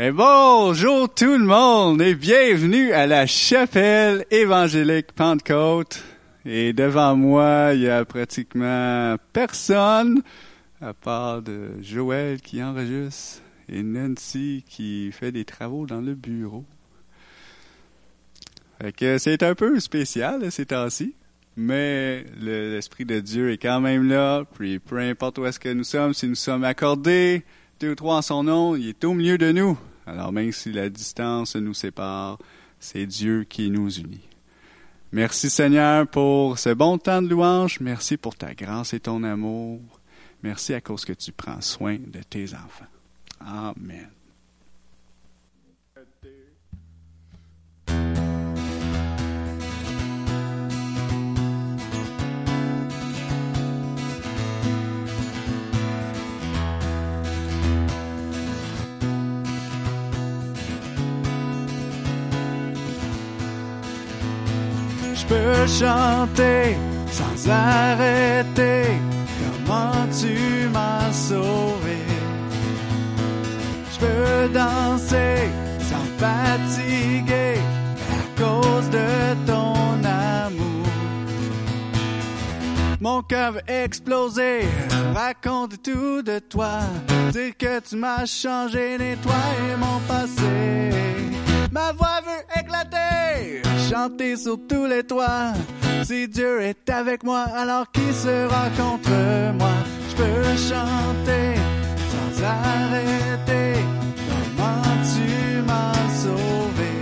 Et bonjour tout le monde et bienvenue à la chapelle évangélique Pentecôte. Et devant moi, il y a pratiquement personne à part de Joël qui enregistre et Nancy qui fait des travaux dans le bureau. Fait que c'est un peu spécial ces temps-ci, mais l'Esprit de Dieu est quand même là, puis peu importe où est-ce que nous sommes, si nous sommes accordés, deux trois en son nom, il est au milieu de nous. Alors même si la distance nous sépare, c'est Dieu qui nous unit. Merci Seigneur pour ce bon temps de louange. Merci pour ta grâce et ton amour. Merci à cause que tu prends soin de tes enfants. Amen. Peux chanter sans arrêter comment tu m'as sauvé? Je peux danser sans fatiguer à cause de ton amour. Mon cœur veut exploser, raconte tout de toi, dire que tu m'as changé, nettoyé mon passé. Ma voix veut éclater, chanter sur tous les toits. Si Dieu est avec moi, alors qui sera contre moi? Je peux chanter sans arrêter comment tu m'as sauvé?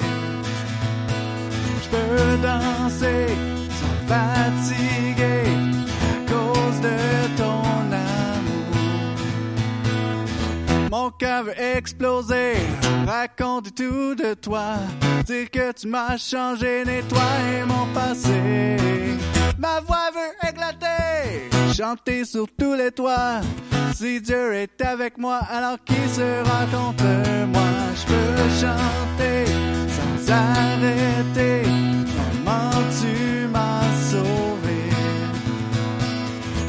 Je peux danser sans fatiguer à cause de Mon cœur veut exploser raconte tout de toi, dire que tu m'as changé, nettoyé mon passé. Ma voix veut éclater, chanter sur tous les toits. Si Dieu est avec moi, alors qui sera contre moi? Je peux chanter sans arrêter comment tu m'as sauvé?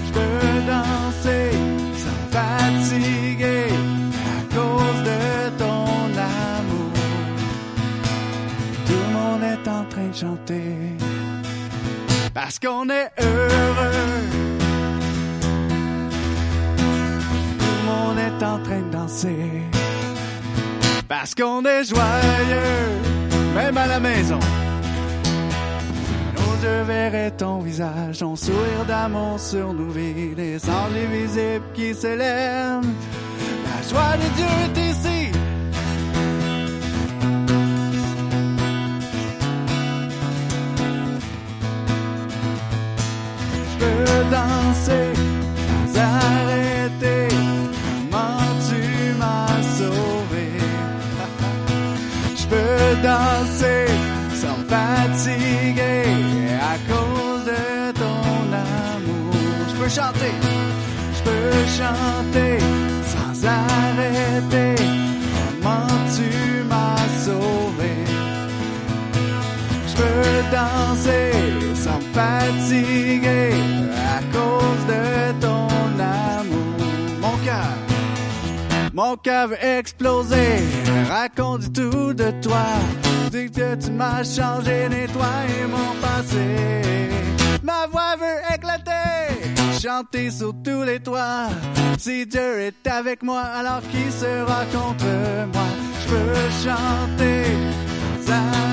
Je peux danser sans fatiguer chanter parce qu'on est heureux. Tout le monde est en train de danser parce qu'on est joyeux, même à la maison. Nos yeux verraient ton visage, ton sourire d'amour sur nos vies, les anges invisibles qui s'élèvent. La joie de Dieu est ici. Peux danser sans arrêter. Comment tu m'as sauvé. Je peux danser sans fatiguer à cause de ton amour. Je peux chanter. Je peux chanter sans arrêter. Comment tu m'as sauvé. Je peux danser sans fatiguer mon cœur veut exploser. Raconte tout de toi. Dis que tu m'as changé, nettoyé mon passé. Ma voix veut éclater, chanter sur tous les toits. Si Dieu est avec moi, alors qui sera contre moi? Je peux chanter sans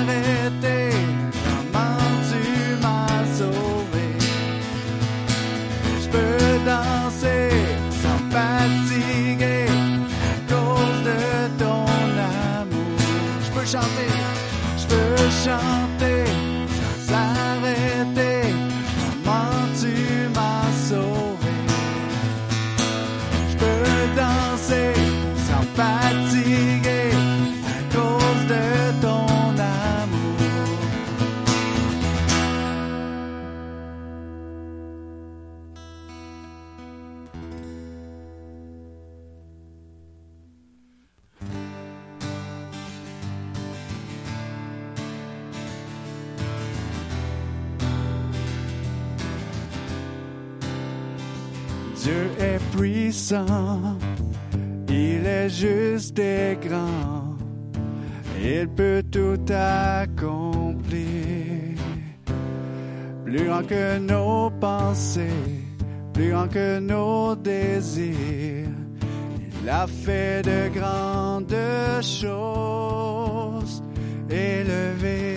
il est juste et grand. il peut tout accomplir. Plus grand que nos pensées, plus grand que nos désirs. Il a fait de grandes choses, élevé,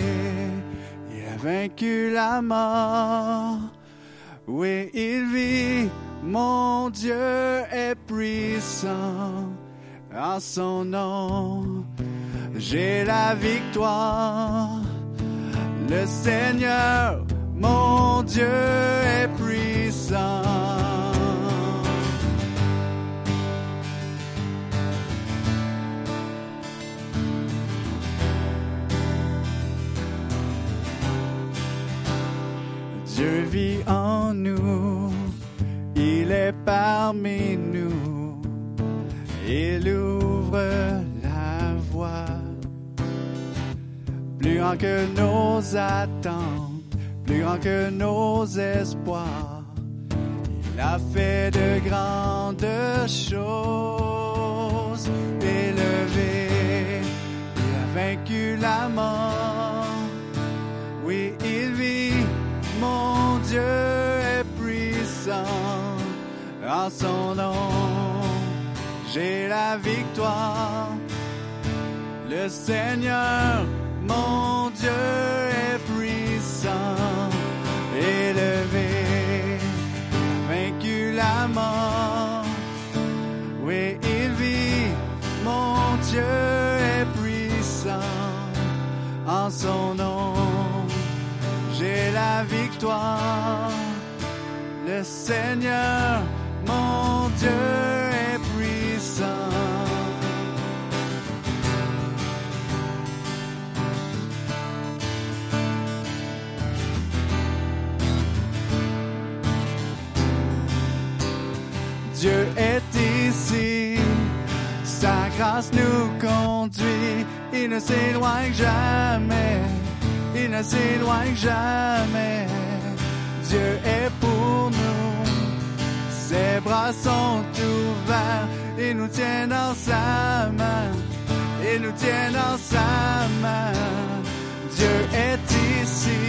il a vaincu la mort. Oui, il vit, mon Dieu est puissant en son nom. J'ai la victoire. Le Seigneur, mon Dieu est puissant. Dieu vit en nous, il est parmi nous, il ouvre la voie. Plus grand que nos attentes, plus grand que nos espoirs, il a fait de grandes choses, élevé, il a vaincu la mort. Oui, il vit, mon Dieu est puissant en son nom. J'ai la victoire. Le Seigneur, mon Dieu est puissant, élevé, vaincu la mort. Oui, il vit, mon Dieu est puissant en son nom. J'ai la victoire. Le Seigneur, mon Dieu est puissant. Dieu est ici, sa grâce nous conduit, il ne s'éloigne jamais, il ne s'éloigne jamais. Dieu est ses bras sont ouverts, il nous tient dans sa main, il nous tient dans sa main. Dieu est ici,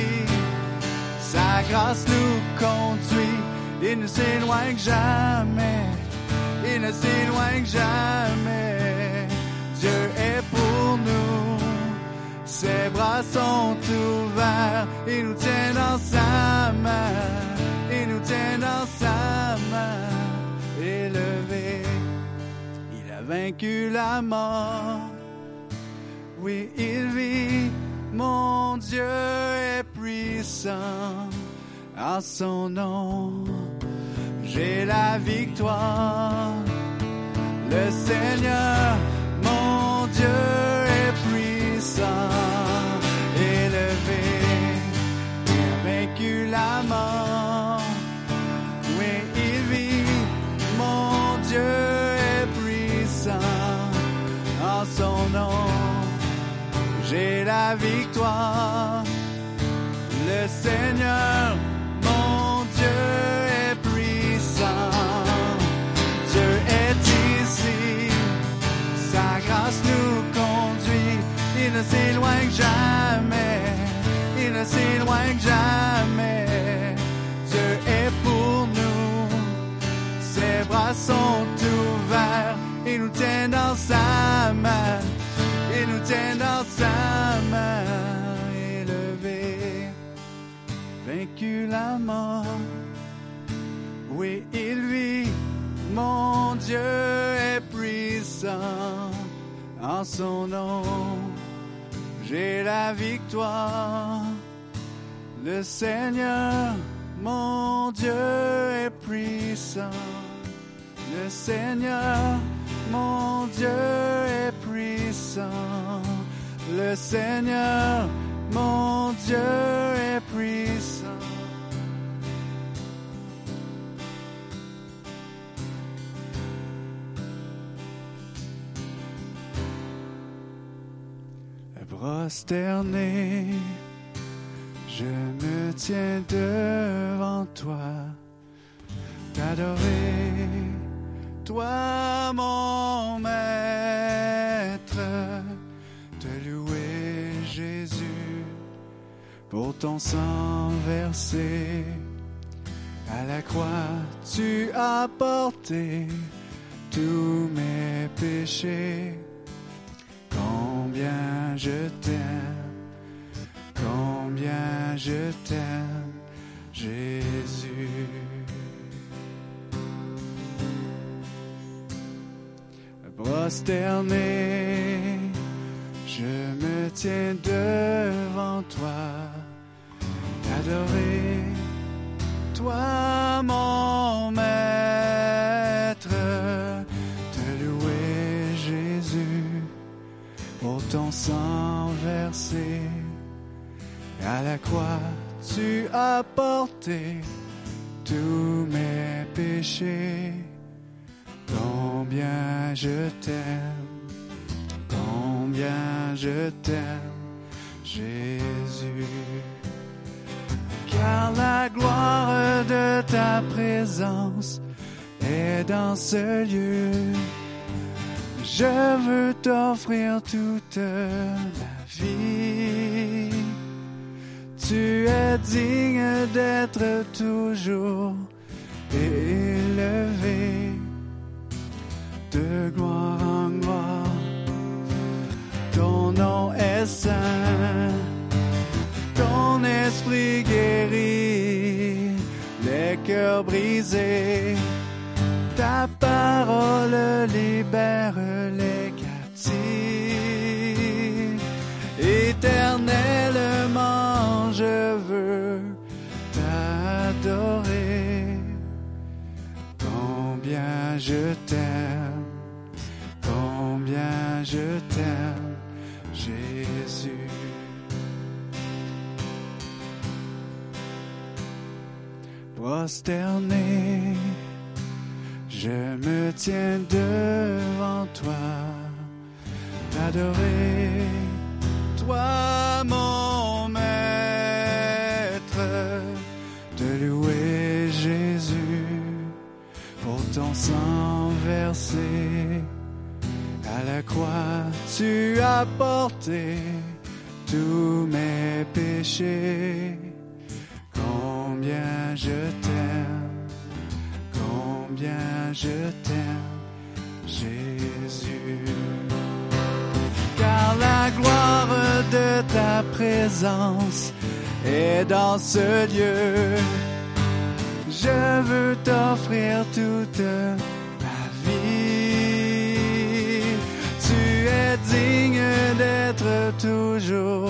sa grâce nous conduit, il ne s'éloigne jamais, il ne s'éloigne jamais. Dieu est pour nous, ses bras sont ouverts, il nous tient dans sa main, dans sa main, élevé. Il a vaincu la mort, oui, il vit, mon Dieu est puissant à son nom. J'ai la victoire. Le Seigneur, victoire. Le Seigneur, mon Dieu est puissant. Dieu est ici. Sa grâce nous conduit. Il ne s'éloigne jamais. Il ne s'éloigne jamais. Dieu est pour nous. Ses bras sont ouverts. Il nous tient dans sa main. Il nous tient dans sa main. La mort. Oui, il vit, mon Dieu est puissant en son nom. J'ai la victoire. Le Seigneur, mon Dieu est puissant. Le Seigneur, mon Dieu est puissant. Le Seigneur, mon Dieu est puissant. Prosterné, je me tiens devant toi, t'adorer, toi mon maître, te louer pour ton sang versé. À la croix, tu as porté tous mes péchés. Combien je t'aime, combien je t'aime, Jésus. Prosterné, je me tiens devant toi, t'adorer, toi mon maître, ton sang versé. À la croix, tu as porté tous mes péchés. Combien je t'aime, combien je t'aime, Jésus. Car la gloire de ta présence est dans ce lieu. Je veux t'offrir toute ma vie. Tu es digne d'être toujours élevé de gloire en gloire. Ton nom est saint, ton esprit guérit les cœurs brisés. Ta parole libère les captifs. Éternellement, je veux t'adorer. Combien je t'aime, combien je t'aime, Jésus. Je me tiens devant toi, t'adorer, toi mon maître, te louer Jésus pour ton sang versé. À la croix, tu as porté tous mes péchés. Je t'aime, Jésus. Car la gloire de ta présence est dans ce lieu. Je veux t'offrir toute ma vie. Tu es digne d'être toujours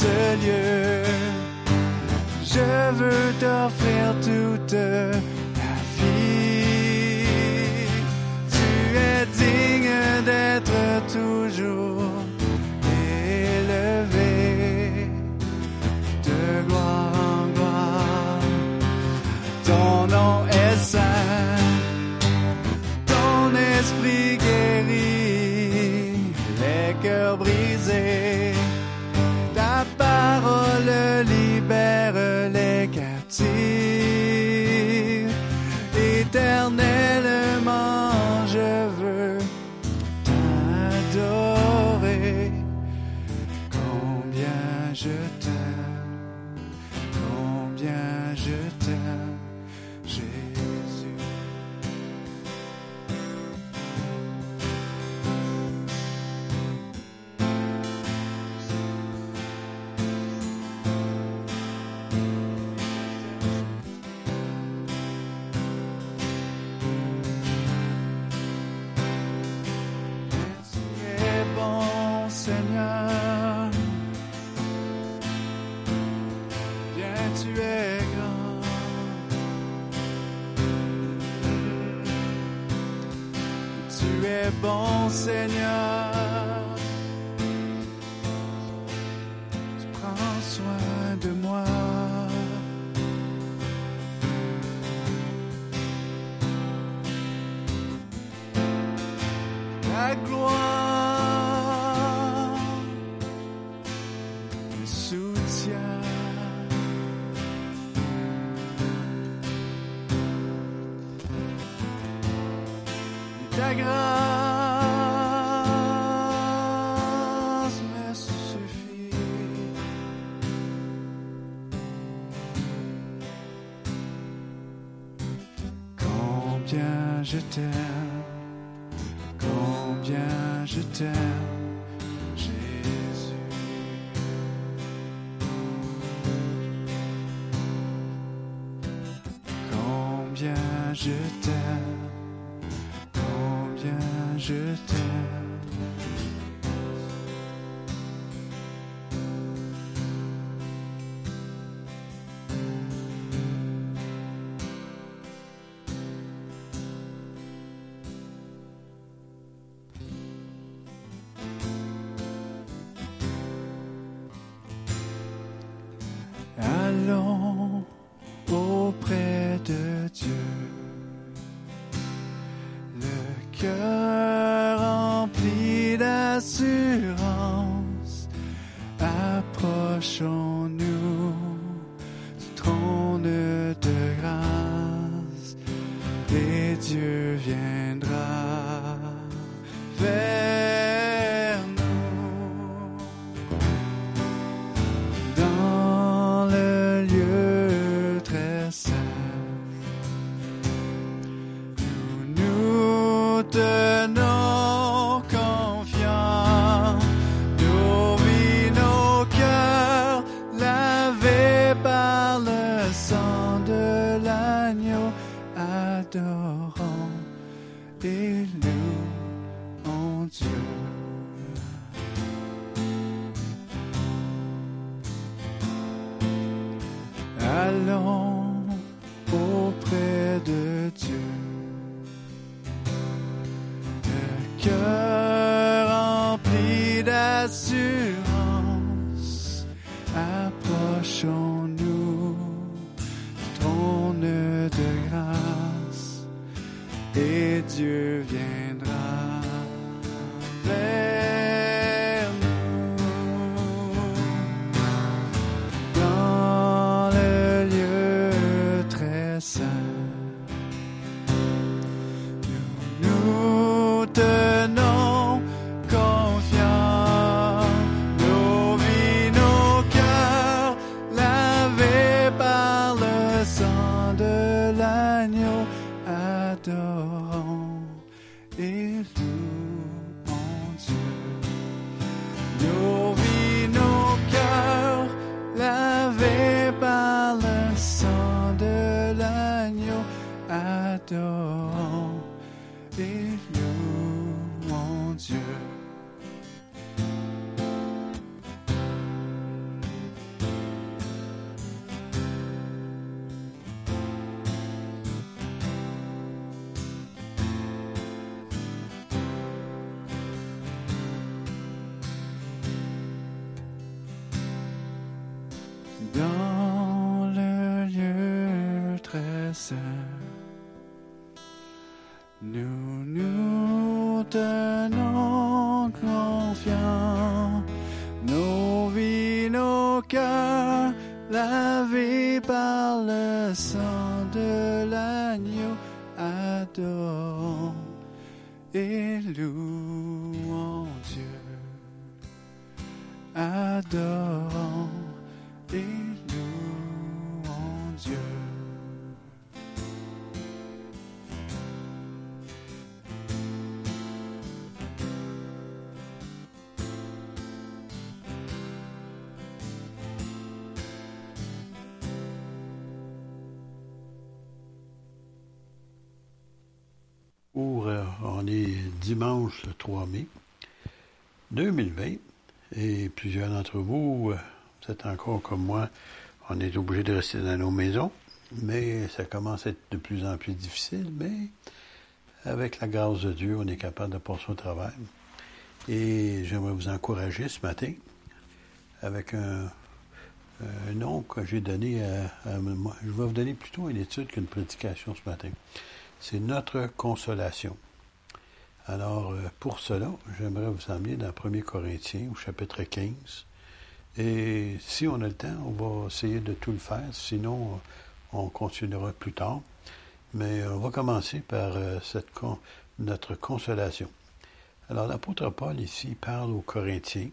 ce lieu. Je veux t'offrir toute les should. t'adorons et nous, mon Dieu. Nos vies, nos cœurs, lavés par le sang de l'agneau, adorons. louanges, Dieu, adore. le 3 mai 2020. Et plusieurs d'entre vous, euh, vous êtes encore comme moi, on est obligé de rester dans nos maisons, mais ça commence à être de plus en plus difficile, mais avec la grâce de Dieu, on est capable de passer au travail. Et j'aimerais vous encourager ce matin avec un, nom que j'ai donné à, à, moi. Je vais vous donner plutôt une étude qu'une prédication ce matin. C'est notre consolation. Alors, euh, pour cela, j'aimerais vous emmener dans 1 Corinthiens, au chapitre 15. Et si on a le temps, on va essayer de tout le faire. Sinon, on continuera plus tard. Mais on va commencer par euh, notre consolation. Alors l'apôtre Paul ici parle aux Corinthiens,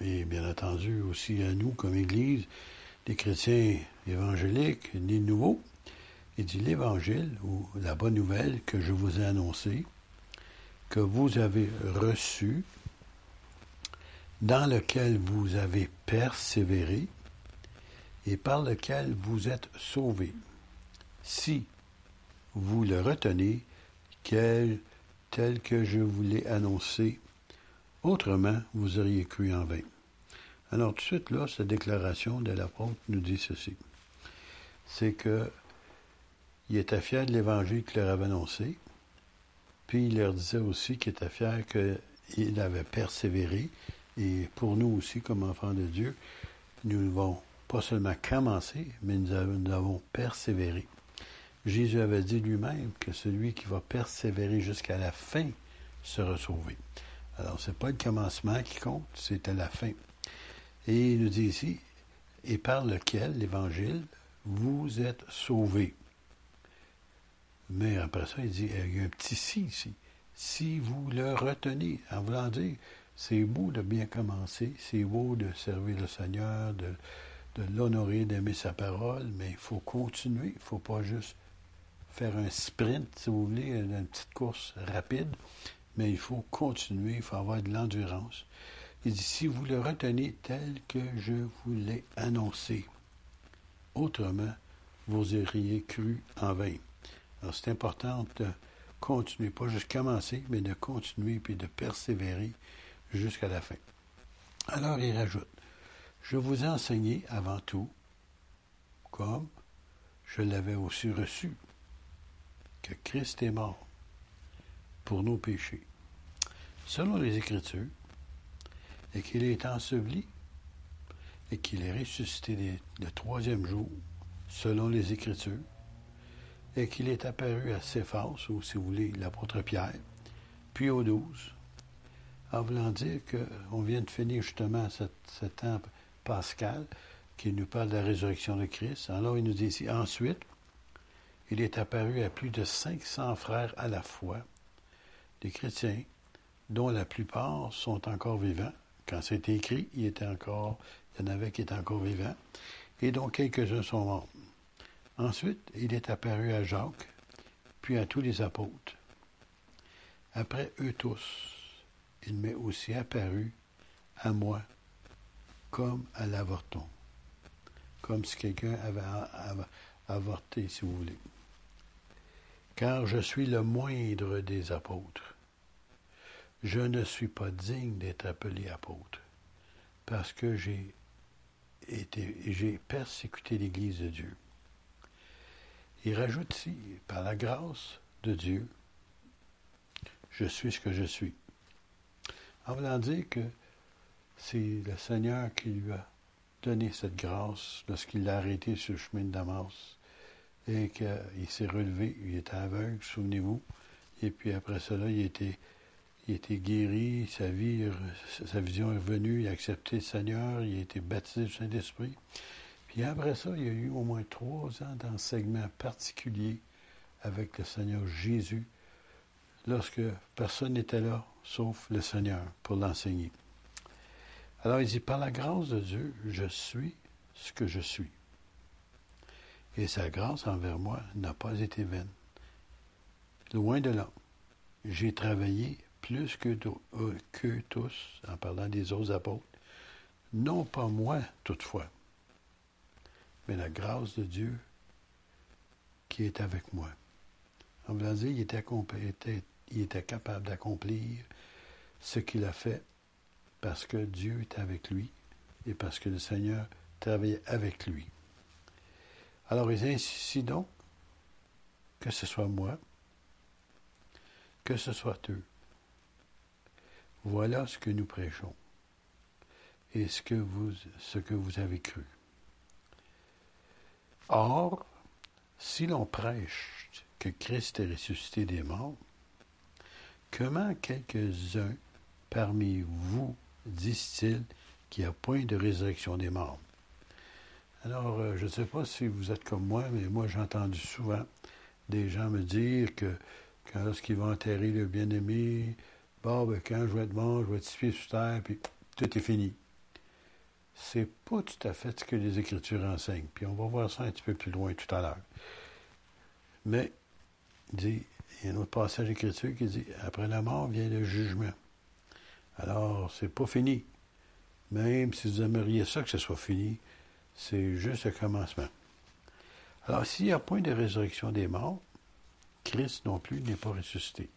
et bien entendu aussi à nous comme Église, des chrétiens évangéliques, ni nouveaux. Il dit l'Évangile, ou la bonne nouvelle que je vous ai annoncée, que vous avez reçu, dans lequel vous avez persévéré, et par lequel vous êtes sauvés. Si vous le retenez tel que je vous l'ai annoncé. Autrement, vous auriez cru en vain. Alors, tout de suite, là, cette déclaration de l'apôtre nous dit ceci. C'est que il était fier de l'évangile qu'il leur avait annoncé, puis il leur disait aussi qu'il était fier qu'il avait persévéré, et pour nous aussi, comme enfants de Dieu, nous n'avons pas seulement commencé, mais nous avons persévéré. Jésus avait dit lui-même que celui qui va persévérer jusqu'à la fin sera sauvé. Alors, ce n'est pas le commencement qui compte, c'est à la fin. Et il nous dit ici, et par lequel, l'Évangile, vous êtes sauvés? Mais après ça, il dit, il y a un petit si ici. Si vous le retenez, en voulant dire, c'est beau de bien commencer, c'est beau de servir le Seigneur, de, de l'honorer, d'aimer sa parole, mais il faut continuer, il ne faut pas juste faire un sprint, si vous voulez, une petite course rapide, mais il faut continuer, il faut avoir de l'endurance. Il dit, si vous le retenez tel que je vous l'ai annoncé, autrement, vous auriez cru en vain. Alors c'est important de continuer, pas juste commencer, mais de continuer puis de persévérer jusqu'à la fin. Alors il rajoute, je vous ai enseigné avant tout, comme je l'avais aussi reçu, que Christ est mort pour nos péchés, selon les Écritures, et qu'il est enseveli, et qu'il est ressuscité le troisième jour, selon les Écritures, et qu'il est apparu à Céphas, ou si vous voulez, l'apôtre Pierre, puis aux douze, en voulant dire qu'on vient de finir justement ce temps pascal qui nous parle de la résurrection de Christ. Alors il nous dit ici, ensuite, il est apparu à plus de 500 frères à la fois, des chrétiens, dont la plupart sont encore vivants. Quand c'est écrit, il, était encore, il y en avait qui étaient encore vivants, et dont quelques-uns sont morts. Ensuite, il est apparu à Jacques, puis à tous les apôtres. Après eux tous, il m'est aussi apparu à moi, comme à l'avorton, comme si quelqu'un avait avorté, si vous voulez car je suis le moindre des apôtres. Je ne suis pas digne d'être appelé apôtre, parce que j'ai j'ai persécuté l'Église de Dieu. Il rajoute ici, par la grâce de Dieu, je suis ce que je suis. En voulant dire que c'est le Seigneur qui lui a donné cette grâce lorsqu'il l'a arrêté sur le chemin de Damas et qu'il s'est relevé, il était aveugle, souvenez-vous, et puis après cela, il était, il était guéri, sa sa vision est revenue, il a accepté le Seigneur, il a été baptisé du Saint-Esprit. Puis après ça, il y a eu au moins trois ans d'enseignement particulier avec le Seigneur Jésus, lorsque personne n'était là, sauf le Seigneur, pour l'enseigner. Alors il dit, par la grâce de Dieu, je suis ce que je suis et sa grâce envers moi n'a pas été vaine. Loin de là, j'ai travaillé plus que, euh, tous, en parlant des autres apôtres, non pas moi toutefois, mais la grâce de Dieu qui est avec moi. En voulant dire, il était, capable d'accomplir ce qu'il a fait parce que Dieu est avec lui et parce que le Seigneur travaillait avec lui. Alors, il insiste donc que ce soit moi que ce soit eux. Voilà ce que nous prêchons et ce que vous avez cru. Or, si l'on prêche que Christ est ressuscité des morts, comment quelques-uns parmi vous disent-ils qu'il n'y a point de résurrection des morts? Alors, euh, je ne sais pas si vous êtes comme moi, mais moi j'ai entendu souvent des gens me dire que quand lorsqu'ils vont enterrer le bien-aimé, bon, ben, quand je vais être mort, je vais être six sur terre, puis tout est fini. C'est pas tout à fait ce que les Écritures enseignent. Puis on va voir ça un petit peu plus loin tout à l'heure. Mais, dit, il y a un autre passage d'Écriture qui dit Après la mort vient le jugement. Alors, c'est pas fini. Même si vous aimeriez ça que ce soit fini, c'est juste le commencement. Alors, s'il n'y a point de résurrection des morts, Christ non plus n'est pas ressuscité.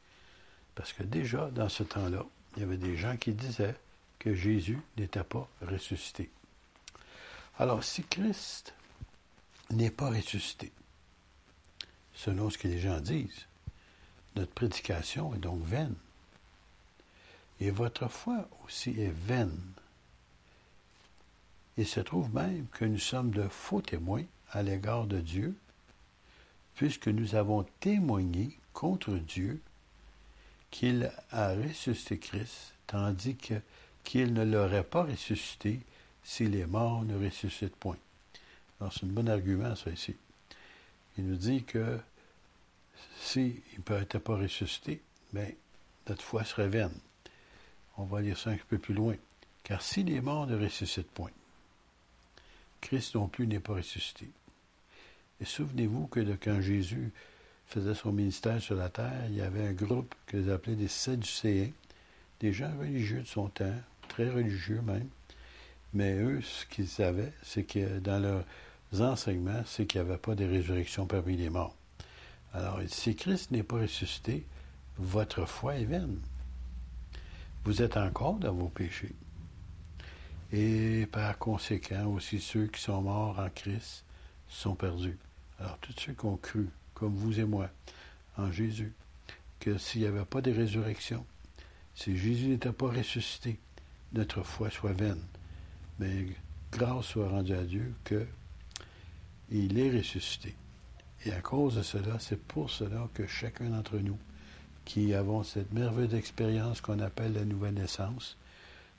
Parce que déjà, dans ce temps-là, il y avait des gens qui disaient que Jésus n'était pas ressuscité. Alors, si Christ n'est pas ressuscité, selon ce que les gens disent, notre prédication est donc vaine. Et votre foi aussi est vaine. Il se trouve même que nous sommes de faux témoins à l'égard de Dieu, puisque nous avons témoigné contre Dieu qu'il a ressuscité Christ, tandis qu'il ne l'aurait pas ressuscité si les morts ne ressuscitent point. Alors, c'est un bon argument, ça, ici. Il nous dit que s'il n'était pas ressuscité, mais notre foi serait vaine. On va lire ça un peu plus loin. Car si les morts ne ressuscitent point, Christ non plus n'est pas ressuscité. Et souvenez-vous que quand Jésus faisait son ministère sur la terre, il y avait un groupe qu'ils appelaient des Sadducéens, des gens religieux de son temps, très religieux même. Mais eux, ce qu'ils savaient, c'est que dans leurs enseignements, c'est qu'il n'y avait pas de résurrection parmi les morts. Alors, si Christ n'est pas ressuscité, votre foi est vaine. Vous êtes encore dans vos péchés. Et par conséquent, aussi ceux qui sont morts en Christ sont perdus. Alors, tous ceux qui ont cru, comme vous et moi, en Jésus, que s'il n'y avait pas de résurrection, si Jésus n'était pas ressuscité, notre foi soit vaine. Mais grâce soit rendue à Dieu qu'il est ressuscité. Et à cause de cela, c'est pour cela que chacun d'entre nous, qui avons cette merveilleuse expérience qu'on appelle la nouvelle naissance,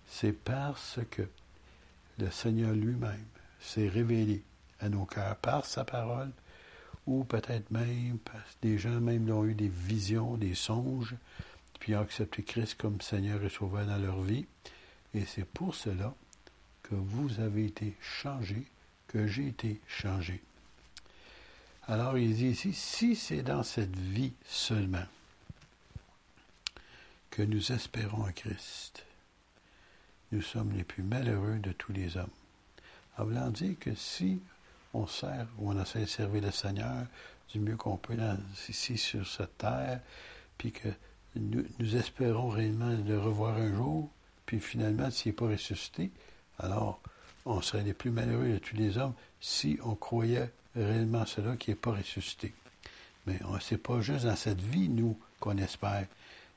c'est parce que le Seigneur lui-même s'est révélé à nos cœurs par sa parole, ou peut-être même, parce que des gens même ont eu des visions, des songes, puis ont accepté Christ comme Seigneur et Sauveur dans leur vie. Et c'est pour cela que vous avez été changés, que j'ai été changé. Alors il dit ici, si c'est dans cette vie seulement que nous espérons en Christ, nous sommes les plus malheureux de tous les hommes. En voulant dire que si on sert ou on essaie de servir le Seigneur du mieux qu'on peut ici sur cette terre, puis que nous, espérons réellement le revoir un jour, puis finalement, s'il n'est pas ressuscité, alors on serait les plus malheureux de tous les hommes si on croyait réellement cela qui n'est pas ressuscité. Mais ce n'est pas juste dans cette vie, nous, qu'on espère,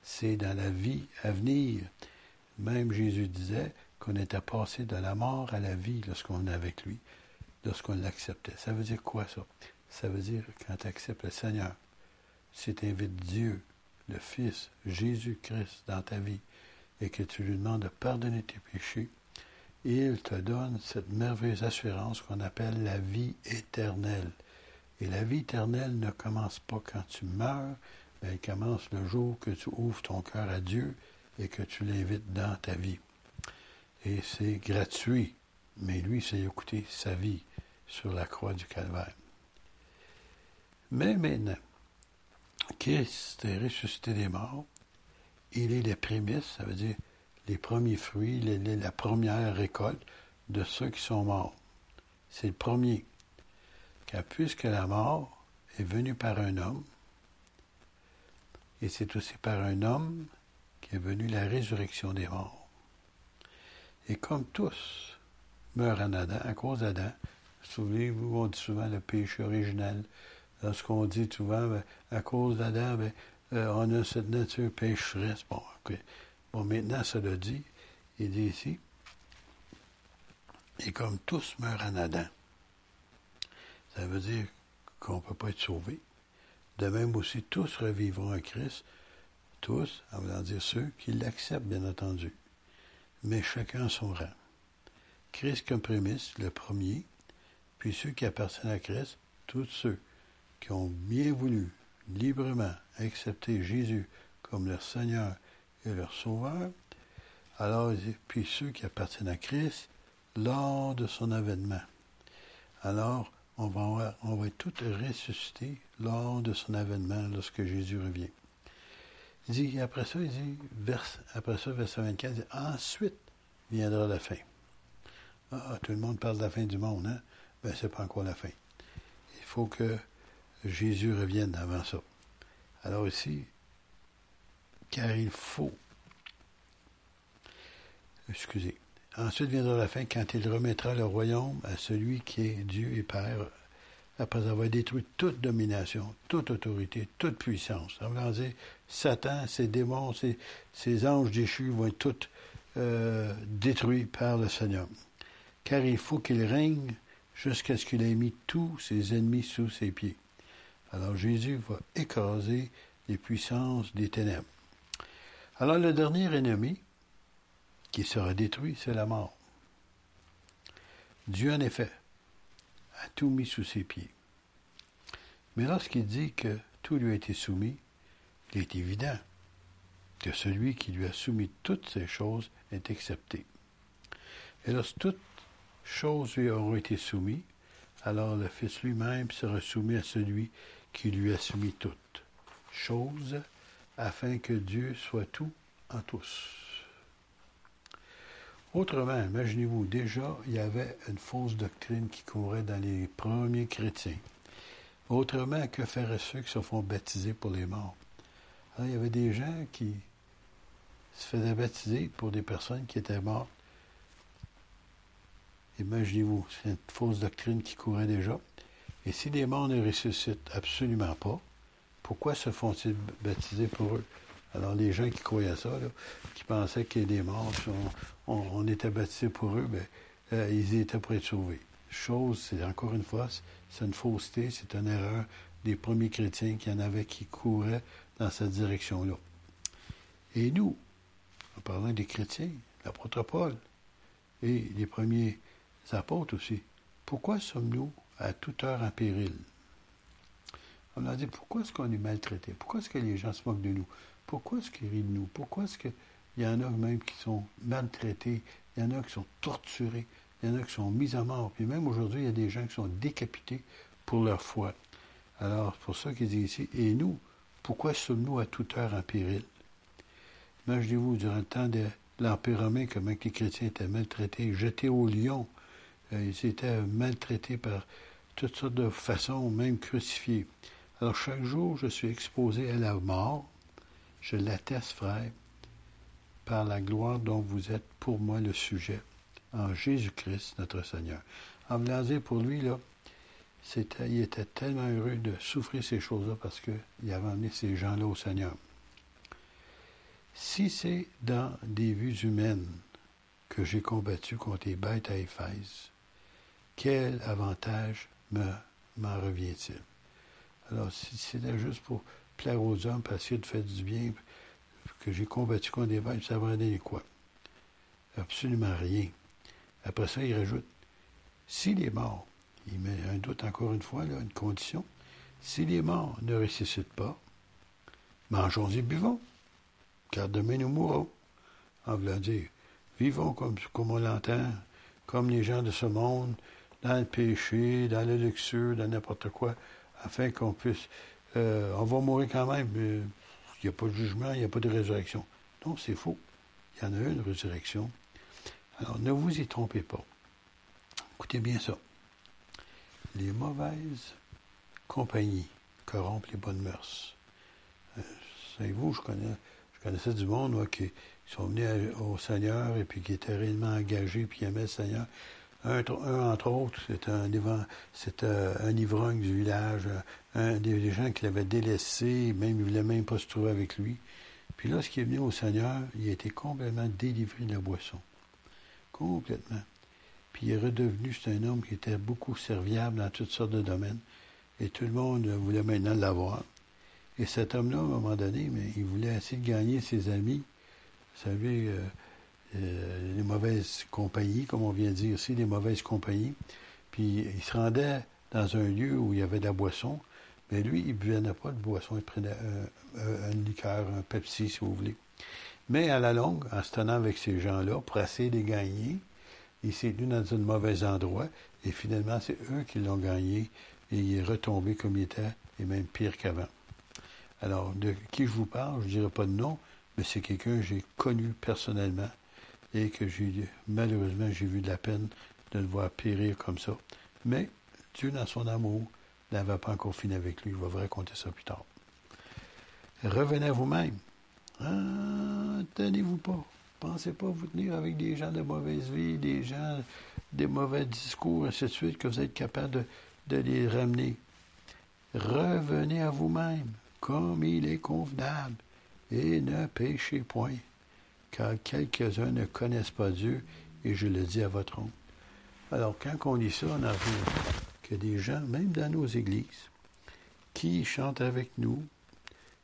c'est dans la vie à venir. Même Jésus disait qu'on était passé de la mort à la vie lorsqu'on est avec lui lorsqu'on l'acceptait. Ça veut dire quoi ça? Ça veut dire quand tu acceptes le Seigneur, si tu invites Dieu, le Fils, Jésus-Christ dans ta vie, et que tu lui demandes de pardonner tes péchés, il te donne cette merveilleuse assurance qu'on appelle la vie éternelle. Et la vie éternelle ne commence pas quand tu meurs, mais elle commence le jour que tu ouvres ton cœur à Dieu et que tu l'invites dans ta vie. Et c'est gratuit, mais lui, c'est écouter sa vie sur la croix du Calvaire. Mais maintenant, Christ est ressuscité des morts. Il est les prémices, ça veut dire les premiers fruits, la première récolte de ceux qui sont morts. C'est le premier. Car puisque la mort est venue par un homme, et c'est aussi par un homme qu'est venue la résurrection des morts. Et comme tous meurent en Adam, à cause d'Adam, Souvenez-vous, on dit souvent le péché original. Lorsqu'on dit souvent, ben, à cause d'Adam, ben, euh, on a cette nature pécheresse. Bon, bon maintenant, ça le dit. Il dit ici, et comme tous meurent en Adam, ça veut dire qu'on ne peut pas être sauvé. De même aussi, tous revivront en Christ, tous, en voulant dire ceux qui l'acceptent, bien entendu, mais chacun son rang. Christ comme prémisse, le premier, puis ceux qui appartiennent à Christ, tous ceux qui ont bien voulu, librement, accepter Jésus comme leur Seigneur et leur Sauveur, alors, puis ceux qui appartiennent à Christ, lors de son avènement. Alors, on va, on va être tous ressuscités lors de son avènement, lorsque Jésus revient. Il dit, après ça, il dit, après ça, verset 24, il dit, ensuite viendra la fin. Ah, tout le monde parle de la fin du monde, hein? Ben, c'est pas encore la fin. Il faut que Jésus revienne avant ça. Alors ici, car il faut, excusez, ensuite viendra la fin quand il remettra le royaume à celui qui est Dieu et Père, après avoir détruit toute domination, toute autorité, toute puissance. En dire, Satan, ses démons, ses, anges déchus vont être tous euh, détruits par le Seigneur. Car il faut qu'il règne jusqu'à ce qu'il ait mis tous ses ennemis sous ses pieds. Alors Jésus va écraser les puissances des ténèbres. Alors le dernier ennemi qui sera détruit, c'est la mort. Dieu, en effet, a tout mis sous ses pieds. Mais lorsqu'il dit que tout lui a été soumis, il est évident que celui qui lui a soumis toutes ces choses est accepté. Et lorsque toutes choses lui auront été soumises, alors le Fils lui-même sera soumis à celui qui lui a soumis toutes choses, afin que Dieu soit tout en tous. Autrement, imaginez-vous, déjà, il y avait une fausse doctrine qui courait dans les premiers chrétiens. Autrement, que feraient ceux qui se font baptiser pour les morts? il y avait des gens qui se faisaient baptiser pour des personnes qui étaient mortes. Imaginez-vous, c'est une fausse doctrine qui courait déjà. Et si les morts ne ressuscitent absolument pas, pourquoi se font-ils baptiser pour eux? Alors, les gens qui croyaient ça, qui pensaient que les morts, on, était baptisés pour eux, ben, euh, ils étaient prêts être sauvés. Chose, c'est encore une fois, c'est une fausseté, c'est une erreur des premiers chrétiens qui en avaient qui couraient dans cette direction-là. Et nous, en parlant des chrétiens, l'apôtre Paul et les premiers apôtres aussi, pourquoi sommes-nous à toute heure en péril. On a dit, pourquoi est-ce qu'on est maltraité? Pourquoi est-ce que les gens se moquent de nous? Pourquoi est-ce qu'ils rient de nous? Pourquoi est-ce qu'il y en a même qui sont maltraités? Il y en a qui sont torturés? Il y en a qui sont mis à mort? Puis même aujourd'hui, il y a des gens qui sont décapités pour leur foi. Alors, c'est pour ça qu'il dit ici, et nous, pourquoi sommes-nous à toute heure en péril? Imaginez-vous, durant le temps de l'Empire romain, comment les chrétiens étaient maltraités, jetés au lion, euh, ils étaient maltraités par toutes sortes de façons, même crucifiés. Alors chaque jour, je suis exposé à la mort. Je l'atteste, frère, par la gloire dont vous êtes pour moi le sujet, en Jésus-Christ, notre Seigneur. En dire pour lui, là, il était tellement heureux de souffrir ces choses-là parce qu'il avait amené ces gens-là au Seigneur. Si c'est dans des vues humaines que j'ai combattu contre les bêtes à Éphèse, quel avantage m'en revient-il? Alors, si c'était juste pour plaire aux hommes, parce qu'il de faire du bien, que j'ai combattu contre des bêtes, ça donner quoi? Absolument rien. Après ça, il rajoute, s'il est mort, il met un doute encore une fois, là, une condition, s'il est mort, ne ressuscite pas, mangeons et buvons, car demain nous mourrons. En voulant dire, vivons comme on l'entend, comme les gens de ce monde, dans le péché, dans la luxure, dans n'importe quoi, afin qu'on puisse... Euh, on va mourir quand même. Il n'y a pas de jugement, il n'y a pas de résurrection. Non, c'est faux. Il y en a une résurrection. Alors, ne vous y trompez pas. Écoutez bien ça. Les mauvaises compagnies corrompent les bonnes mœurs. Euh, Savez-vous, je connais, je connaissais du monde qui, sont venus au Seigneur et puis qui étaient réellement engagés puis aimaient le Seigneur. Un, entre autres, c'était un, un ivrogne du village, un, des, gens qui l'avaient délaissé, même il ne voulait même pas se trouver avec lui. Puis lorsqu'il est venu au Seigneur, il a été complètement délivré de la boisson. Complètement. Puis il est redevenu, c'est un homme qui était beaucoup serviable dans toutes sortes de domaines. Et tout le monde voulait maintenant l'avoir. Et cet homme-là, à un moment donné, il voulait essayer de gagner ses amis. Vous savez, euh, euh, les mauvaises compagnies, comme on vient de dire ici, les mauvaises compagnies. Puis il se rendait dans un lieu où il y avait de la boisson, mais lui, il ne buvait pas de boisson, il prenait un, liqueur, un Pepsi, si vous voulez. Mais à la longue, en se tenant avec ces gens-là, pour essayer de gagner, il s'est tenu dans un mauvais endroit, et finalement, c'est eux qui l'ont gagné, et il est retombé comme il était, et même pire qu'avant. Alors, de qui je vous parle, je ne dirai pas de nom, mais c'est quelqu'un que j'ai connu personnellement, et que j'ai malheureusement j'ai vu de la peine de le voir périr comme ça. Mais Dieu, dans son amour, n'avait pas encore fini avec lui. Il va vous raconter ça plus tard. Revenez à vous-même. Ah, tenez-vous pas. Pensez pas vous tenir avec des gens de mauvaise vie, des gens des mauvais discours, ainsi de suite, que vous êtes capable de, de les ramener. Revenez à vous-même, comme il est convenable, et ne péchez point car quelques-uns ne connaissent pas Dieu, et je le dis à votre honte. Alors, quand on lit ça, on arrive que des gens, même dans nos églises, qui chantent avec nous,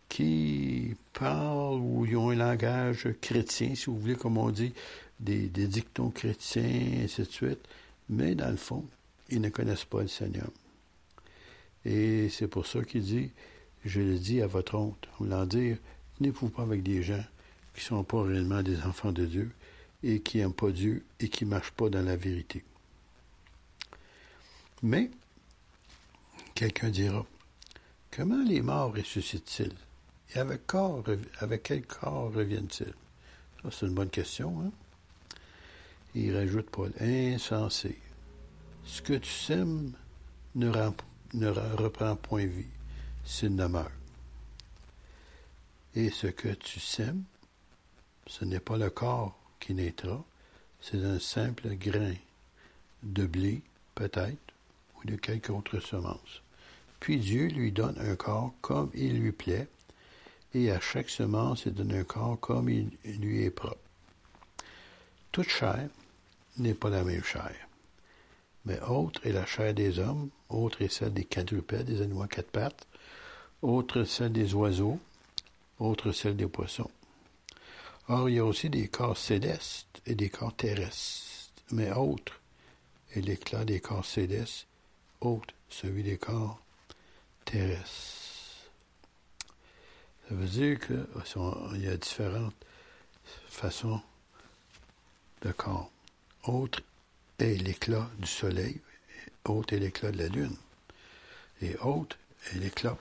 qui parlent ou ils ont un langage chrétien, si vous voulez, comme on dit, des, dictons chrétiens, et ainsi de suite, mais dans le fond, ils ne connaissent pas le Seigneur. Et c'est pour ça qu'il dit, je le dis à votre honte, voulant dire, venez-vous pas avec des gens qui ne sont pas réellement des enfants de Dieu et qui n'aiment pas Dieu et qui ne marchent pas dans la vérité. Mais, quelqu'un dira, comment les morts ressuscitent-ils? Et avec, avec quel corps reviennent-ils? Ça, c'est une bonne question. Hein? il rajoute Paul, insensé. Ce que tu sèmes ne, ne reprend point vie s'il ne meurt. Et ce que tu sèmes ce n'est pas le corps qui naîtra, c'est un simple grain de blé, peut-être, ou de quelque autre semence. Puis Dieu lui donne un corps comme il lui plaît, et à chaque semence il donne un corps comme il lui est propre. Toute chair n'est pas la même chair. Mais autre est la chair des hommes, autre est celle des quadrupèdes, des animaux à quatre pattes, autre celle des oiseaux, autre celle des poissons. Or, il y a aussi des corps célestes et des corps terrestres, mais autres est l'éclat des corps célestes, autre celui des corps terrestres. Ça veut dire qu'il y a différentes façons de corps. Autre est l'éclat du soleil, autre est l'éclat de la lune, et autre est l'éclat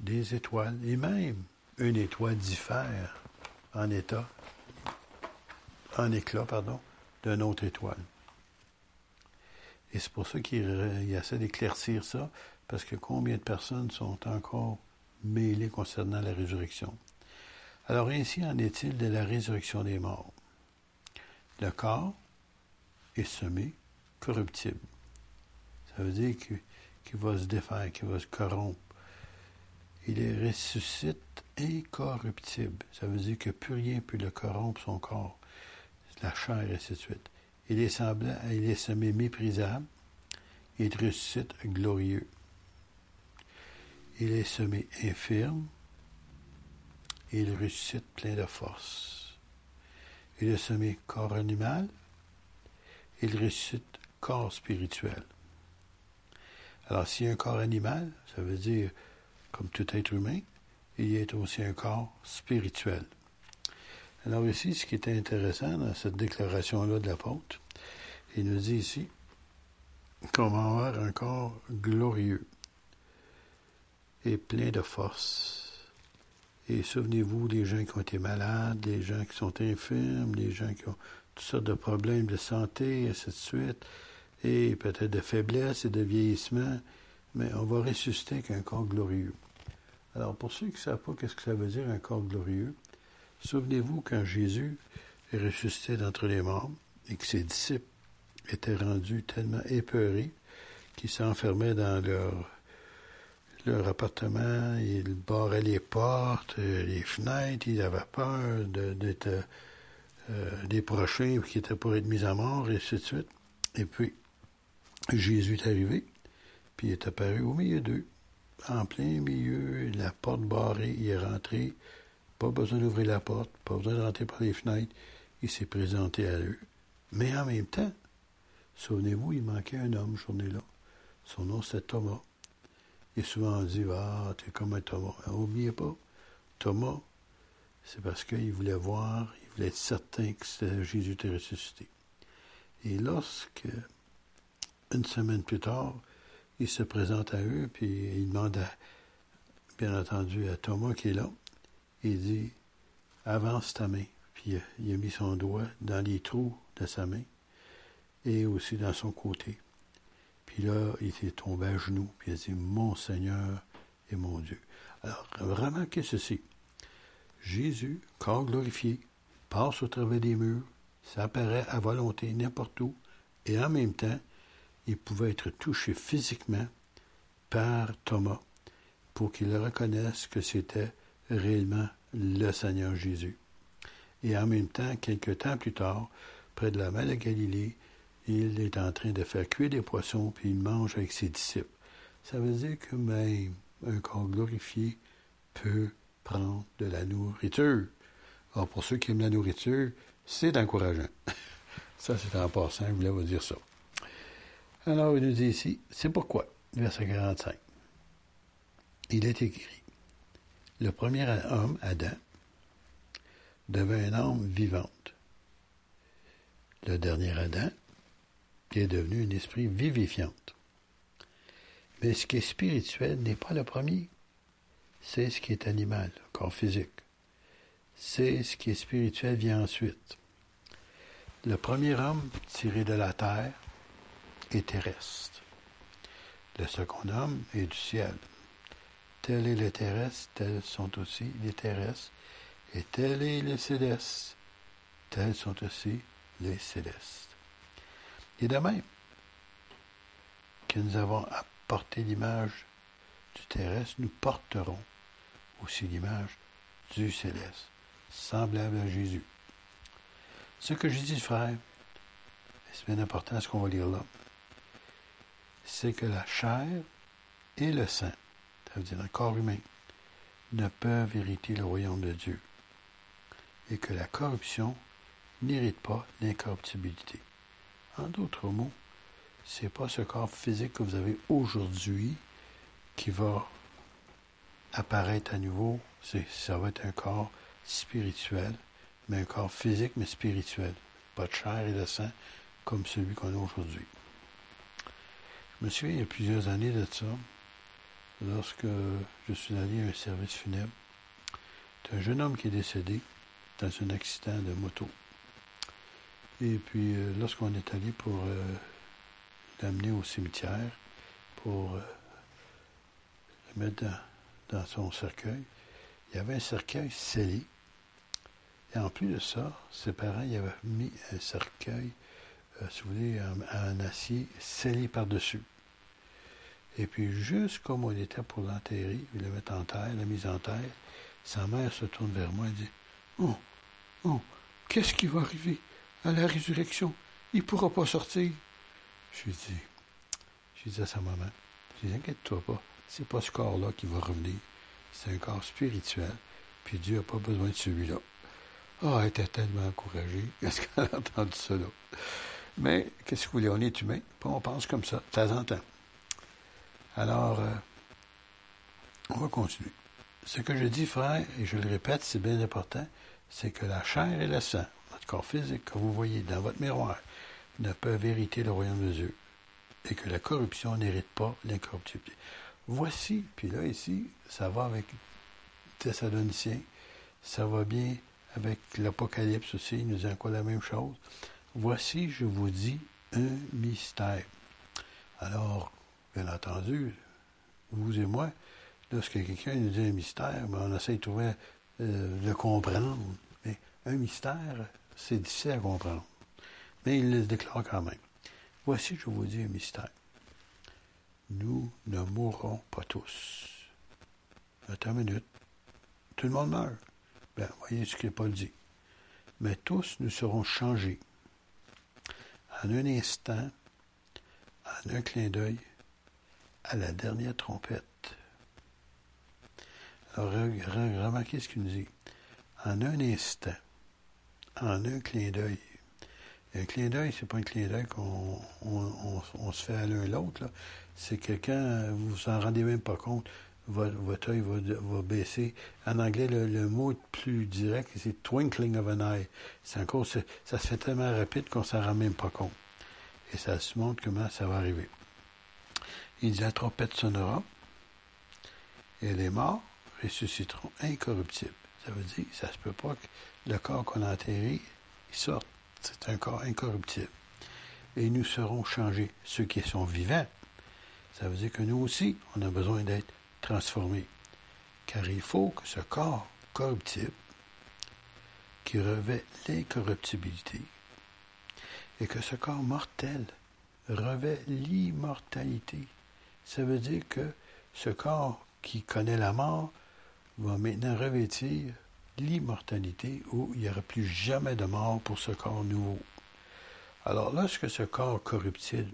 des étoiles, et même une étoile diffère en état, en éclat, pardon, d'une autre étoile. Et c'est pour ça qu'il essaie d'éclaircir ça, parce que combien de personnes sont encore mêlées concernant la résurrection? Alors ainsi en est-il de la résurrection des morts. Le corps est semé corruptible. Ça veut dire qu'il va se défaire, qu'il va se corrompre. Il ressuscite incorruptible. Ça veut dire que plus rien peut le corrompre son corps, la chair, et ainsi de suite. Il est semblant, il est semé méprisable, il ressuscite glorieux. Il est semé infirme, il ressuscite plein de force. Il est semé corps animal, il ressuscite corps spirituel. Alors, s'il y a un corps animal, ça veut dire, comme tout être humain, il y a aussi un corps spirituel. Alors ici, ce qui est intéressant dans cette déclaration-là de l'apôtre, il nous dit ici comment avoir un corps glorieux et plein de force. Et souvenez-vous des gens qui ont été malades, des gens qui sont infirmes, des gens qui ont toutes sortes de problèmes de santé, et ainsi de suite, et peut-être de faiblesse et de vieillissement, mais on va ressusciter avec un corps glorieux. Alors, pour ceux qui ne savent pas qu'est-ce que ça veut dire un corps glorieux, souvenez-vous quand Jésus est ressuscité d'entre les morts, et que ses disciples étaient rendus tellement épeurés qu'ils s'enfermaient dans leur, leur appartement, ils barraient les portes, les fenêtres, ils avaient peur d'être euh, des prochains qui étaient pour être mis à mort, et ainsi de suite. Et puis, Jésus est arrivé, puis est apparu au milieu d'eux, en plein milieu, la porte barrée, il est rentré, pas besoin d'ouvrir la porte, pas besoin de rentrer par les fenêtres, il s'est présenté à eux. Mais en même temps, souvenez-vous, il manquait un homme, journée-là. Son nom, c'était Thomas. Il est souvent dit, ah, t'es comme un Thomas. N'oubliez pas, Thomas, c'est parce qu'il voulait voir, il voulait être certain que Jésus était ressuscité. Et lorsque, une semaine plus tard, il se présente à eux, puis il demande, bien entendu, à Thomas qui est là, il dit, avance ta main. Puis il a mis son doigt dans les trous de sa main et aussi dans son côté. Puis là, il s'est tombé à genoux, puis il a dit, mon Seigneur et mon Dieu. Alors, que c'est? Jésus, corps glorifié, passe au travers des murs, s'apparaît à volonté n'importe où, et en même temps, il pouvait être touché physiquement par Thomas pour qu'il reconnaisse que c'était réellement le Seigneur Jésus. Et en même temps, quelque temps plus tard, près de la mer de Galilée, il est en train de faire cuire des poissons, puis il mange avec ses disciples. Ça veut dire que même un corps glorifié peut prendre de la nourriture. Alors, pour ceux qui aiment la nourriture, c'est encourageant. ça, c'est en passant, je voulais vous dire ça. Alors, il nous dit ici, c'est pourquoi, verset 45, il est écrit, le premier homme, Adam, devint une âme vivante. Le dernier Adam est devenu un esprit vivifiant. Mais ce qui est spirituel n'est pas le premier. C'est ce qui est animal, corps physique. C'est ce qui est spirituel vient ensuite. Le premier homme tiré de la terre est terrestre. Le second homme est du ciel. Tel est les terrestres, tels sont aussi les terrestres, et tel est les célestes, tels sont aussi les célestes. Et de même que nous avons apporté l'image du terrestre, nous porterons aussi l'image du céleste, semblable à Jésus. Ce que je dis, frère, c'est bien important ce qu'on va lire là, c'est que la chair et le sang, ça veut dire le corps humain, ne peuvent hériter le royaume de Dieu et que la corruption n'hérite pas l'incorruptibilité. En d'autres mots, c'est pas ce corps physique que vous avez aujourd'hui qui va apparaître à nouveau. Ça va être un corps spirituel, mais un corps physique, mais spirituel. Pas de chair et de sang comme celui qu'on a aujourd'hui. Je me souviens il y a plusieurs années de ça, lorsque je suis allé à un service funèbre. C'est un jeune homme qui est décédé dans un accident de moto. Et puis, euh, lorsqu'on est allé pour euh, l'amener au cimetière, pour euh, le mettre dans, son cercueil, il y avait un cercueil scellé. Et en plus de ça, ses parents y avaient mis un cercueil, si vous voulez, en, acier scellé par-dessus. Et puis, juste comme on était pour l'enterrer, le mettre en terre, la mise en terre, sa mère se tourne vers moi et dit Oh, oh, qu'est-ce qui va arriver? à la résurrection? Il ne pourra pas sortir. Je dis, je dis à sa maman, je dis, inquiète-toi pas, c'est pas ce corps-là qui va revenir. C'est un corps spirituel, puis Dieu n'a pas besoin de celui-là. Ah, elle était tellement encouragée. Est-ce qu'elle a entendu cela? Mais, qu'est-ce que vous voulez, on est humain, on pense comme ça, de temps en temps. Alors, euh, on va continuer. Ce que je dis, frère, et je le répète, c'est bien important, c'est que la chair et le sang, corps physique que vous voyez dans votre miroir ne peuvent hériter le royaume de Dieu et que la corruption n'hérite pas l'incorruptibilité. Voici, puis là ici, ça va avec Thessaloniciens, ça va bien avec l'Apocalypse aussi, il nous dit encore la même chose. Voici, je vous dis, un mystère. Alors, bien entendu, vous et moi, lorsque quelqu'un nous dit un mystère, ben, on essaie de trouver, euh, de comprendre. Mais un mystère, c'est difficile à comprendre. Mais il le déclare quand même. Voici, je vous dis un mystère. Nous ne mourrons pas tous. Attends une. Tout le monde meurt. Bien, voyez ce que Paul dit. Mais tous nous serons changés. En un instant, en un clin d'œil, à la dernière trompette. Alors, remarquez ce qu'il nous dit. En un instant, en un clin d'œil. Un clin d'œil, c'est pas un clin d'œil qu'on on, se fait à l'un l'autre. C'est que quand vous vous en rendez même pas compte, votre, œil va, baisser. En anglais, le, mot plus direct, c'est twinkling of an eye. C'est encore, ça se fait tellement rapide qu'on s'en rend même pas compte. Et ça se montre comment ça va arriver. Il dit la trompette sonnera et les morts ressusciteront incorruptibles. Ça veut dire ça se peut pas que le corps qu'on a enterré il sorte. C'est un corps incorruptible. Et nous serons changés. Ceux qui sont vivants, ça veut dire que nous aussi, on a besoin d'être transformés. Car il faut que ce corps corruptible, qui revêt l'incorruptibilité, et que ce corps mortel revêt l'immortalité. Ça veut dire que ce corps qui connaît la mort va maintenant revêtir l'immortalité où il n'y aura plus jamais de mort pour ce corps nouveau. Alors lorsque ce corps corruptible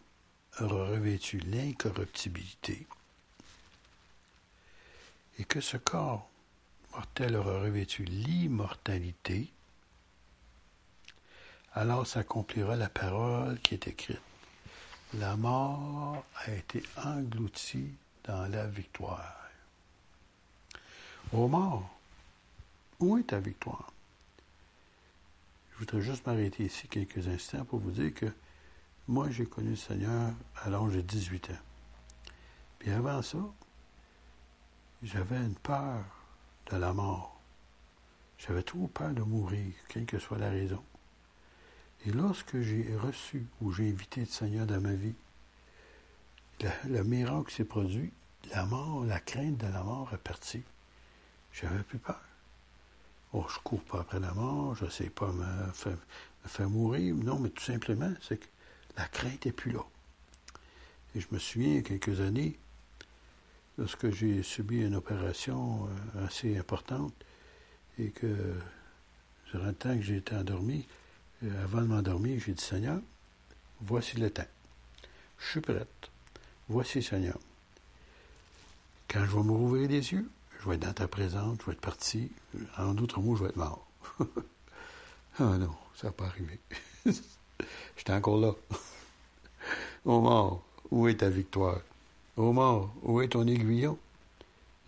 aura revêtu l'incorruptibilité et que ce corps mortel aura revêtu l'immortalité, alors s'accomplira la parole qui est écrite. La mort a été engloutie dans la victoire. Ô mort, où est ta victoire? Je voudrais juste m'arrêter ici quelques instants pour vous dire que moi, j'ai connu le Seigneur à l'âge de 18 ans. Puis avant ça, j'avais une peur de la mort. J'avais trop peur de mourir, quelle que soit la raison. Et lorsque j'ai reçu ou j'ai invité le Seigneur dans ma vie, le, le miracle s'est produit, la mort, la crainte de la mort est partie. J'avais plus peur. Oh, je cours pas après la mort, je ne sais pas me faire, mourir. Non, mais tout simplement, c'est que la crainte n'est plus là. Et je me souviens, il y a quelques années, lorsque j'ai subi une opération euh, assez importante et que, durant le temps que j'ai été endormi, euh, avant de m'endormir, j'ai dit Seigneur, voici le temps. Je suis prête. Voici, Seigneur. Quand je vais me rouvrir les yeux, je vais être dans ta présence, je vais être parti. En d'autres mots, je vais être mort. ah non, ça n'a pas arrivé. J'étais encore là. Ô mort, où est ta victoire? Ô mort, où est ton aiguillon?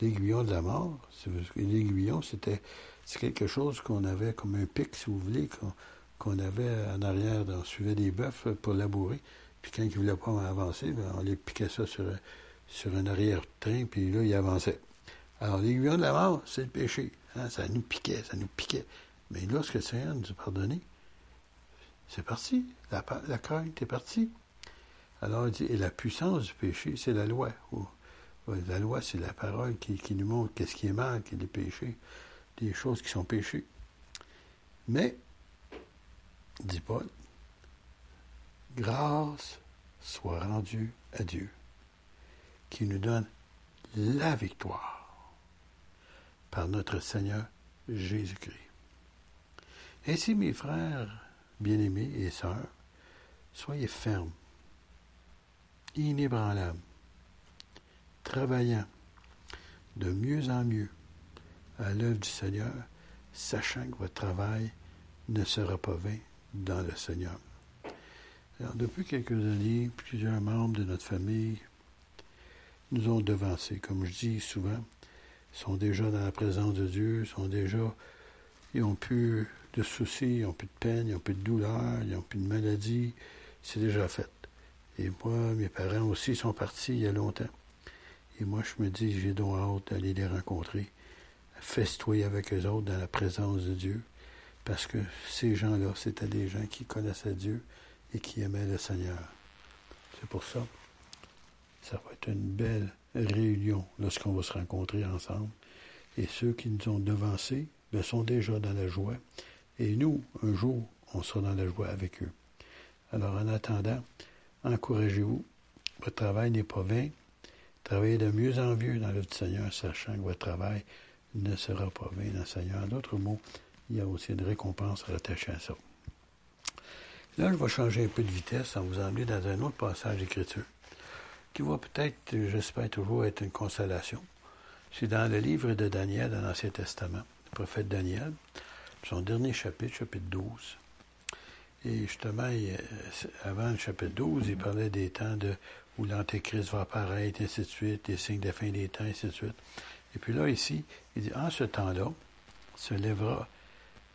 L'aiguillon de la mort, l'aiguillon, c'était c'est quelque chose qu'on avait comme un pic, si vous voulez, qu'on avait en arrière, on suivait des bœufs pour labourer. Puis quand ils ne voulaient pas avancer, ben, on les piquait ça sur, sur un arrière-train, puis là, ils avançaient. Alors, l'aiguillon de la mort, c'est le péché. Hein, ça nous piquait, ça nous piquait. Mais lorsque le Seigneur nous a pardonné, c'est parti. La, la crainte est partie. Alors, il dit, et la puissance du péché, c'est la loi. la loi, c'est la parole qui, nous montre qu'est-ce qui est mal, qui est des péchés, des choses qui sont péchées. Mais, dit Paul, grâce soit rendue à Dieu, qui nous donne la victoire par notre Seigneur Jésus-Christ. Ainsi, mes frères bien-aimés et sœurs, soyez fermes, inébranlables, travaillant de mieux en mieux à l'œuvre du Seigneur, sachant que votre travail ne sera pas vain dans le Seigneur. Depuis quelques années, plusieurs membres de notre famille nous ont devancés. Comme je dis souvent, sont déjà dans la présence de Dieu, sont déjà, ils n'ont plus de soucis, ils n'ont plus de peine, ils n'ont plus de douleur, ils n'ont plus de maladie. C'est déjà fait. Et moi, mes parents aussi sont partis il y a longtemps. Et moi, je me dis, j'ai donc hâte d'aller les rencontrer, festoyer avec eux autres dans la présence de Dieu, parce que ces gens-là, c'était des gens qui connaissaient Dieu et qui aimaient le Seigneur. C'est pour ça. Ça va être une belle réunion lorsqu'on va se rencontrer ensemble. Et ceux qui nous ont devancés ben, sont déjà dans la joie. Et nous, un jour, on sera dans la joie avec eux. Alors, en attendant, encouragez-vous. Votre travail n'est pas vain. Travaillez de mieux en mieux dans le Seigneur, sachant que votre travail ne sera pas vain dans le Seigneur. En d'autres mots, il y a aussi une récompense rattachée à ça. Là, je vais changer un peu de vitesse en vous emmener dans un autre passage d'écriture qui va peut-être, j'espère toujours, être une consolation. C'est dans le livre de Daniel, dans l'Ancien Testament, le prophète Daniel, son dernier chapitre, chapitre 12. Et justement, avant le chapitre 12, il parlait des temps de, où l'Antéchrist va apparaître, ainsi de suite, des signes de fin des temps, ainsi de suite. Et puis là, ici, il dit, en ce temps-là, se lèvera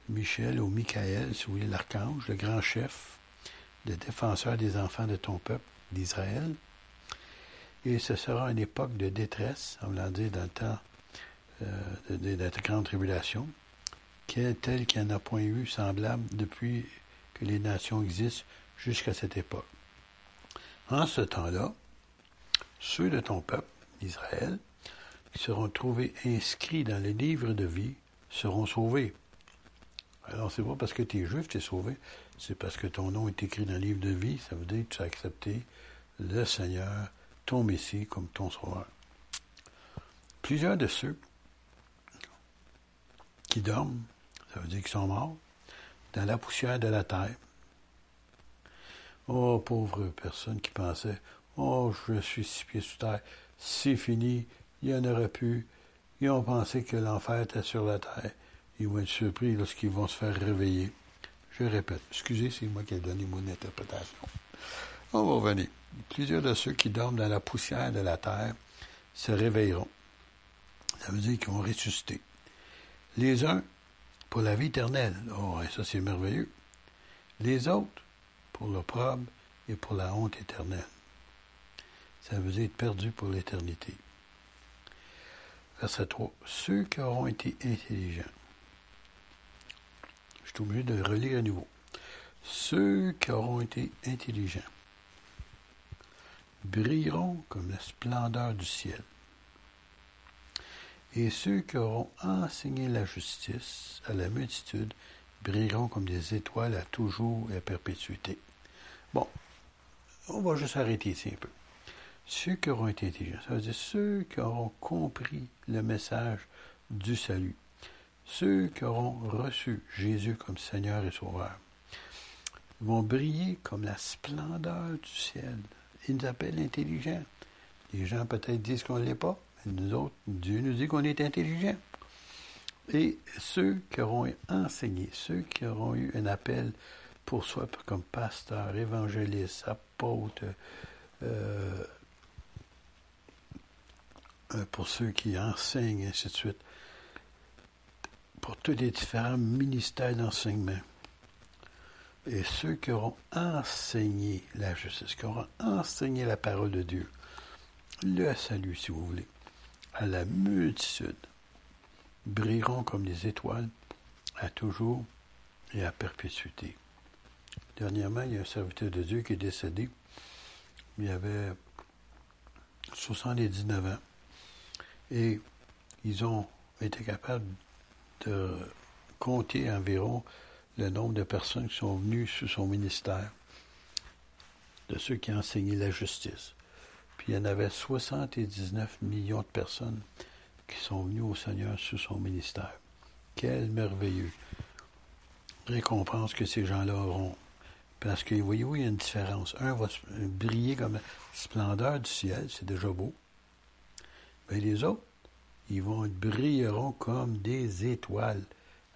Michel ou Michael, si vous voulez, l'archange, le grand chef, le défenseur des enfants de ton peuple, d'Israël. Et ce sera une époque de détresse, on l'a dit dans le temps euh, de, la grande tribulation, telle qu'il n'y en a point eu semblable depuis que les nations existent jusqu'à cette époque. En ce temps-là, ceux de ton peuple, Israël, qui seront trouvés inscrits dans les livres de vie, seront sauvés. Alors, c'est pas parce que tu es juif tu es sauvé, c'est parce que ton nom est écrit dans le livre de vie, ça veut dire que tu as accepté le Seigneur, ton Messie, comme ton sauveur. Plusieurs de ceux qui dorment, ça veut dire qu'ils sont morts, dans la poussière de la terre. Oh, pauvre personne qui pensait, oh, je suis six pieds sous terre, c'est fini, il y en aurait plus. Ils ont pensé que l'enfer était sur la terre. Ils vont être surpris lorsqu'ils vont se faire réveiller. Je répète, excusez, c'est moi qui ai donné mon interprétation. On va revenir. Plusieurs de ceux qui dorment dans la poussière de la terre se réveilleront. Ça veut dire qu'ils vont ressusciter. Les uns pour la vie éternelle. Oh, ça c'est merveilleux. Les autres pour l'opprobre et pour la honte éternelle. Ça veut dire être perdu pour l'éternité. Verset 3. Ceux qui auront été intelligents. Je suis obligé de relire à nouveau. Ceux qui auront été intelligents brilleront comme la splendeur du ciel. Et ceux qui auront enseigné la justice à la multitude brilleront comme des étoiles à toujours et à perpétuité. Bon, on va juste arrêter ici un peu. Ceux qui auront été intelligents, ça veut dire ceux qui auront compris le message du salut, ceux qui auront reçu Jésus comme Seigneur et Sauveur, vont briller comme la splendeur du ciel. Ils nous appellent intelligents. Les gens peut-être disent qu'on ne l'est pas, nous autres, Dieu nous dit qu'on est intelligent. Et ceux qui auront enseigné, ceux qui auront eu un appel pour soi comme pasteur, évangéliste, apôtre, euh, euh, pour ceux qui enseignent, ainsi de suite, pour tous les différents ministères d'enseignement. Et ceux qui auront enseigné la justice, qui auront enseigné la parole de Dieu, le salut, si vous voulez, à la multitude brilleront comme des étoiles à toujours et à perpétuité. Dernièrement, il y a un serviteur de Dieu qui est décédé. Il avait 79 ans. Et ils ont été capables de compter environ le nombre de personnes qui sont venues sous son ministère, de ceux qui ont enseigné la justice il y en avait 79 millions de personnes qui sont venues au Seigneur sous son ministère. Quelle merveilleuse récompense que ces gens-là auront. Parce que, voyez-vous, il y a une différence. Un va briller comme la splendeur du ciel, c'est déjà beau. Mais les autres, ils vont brilleront comme des étoiles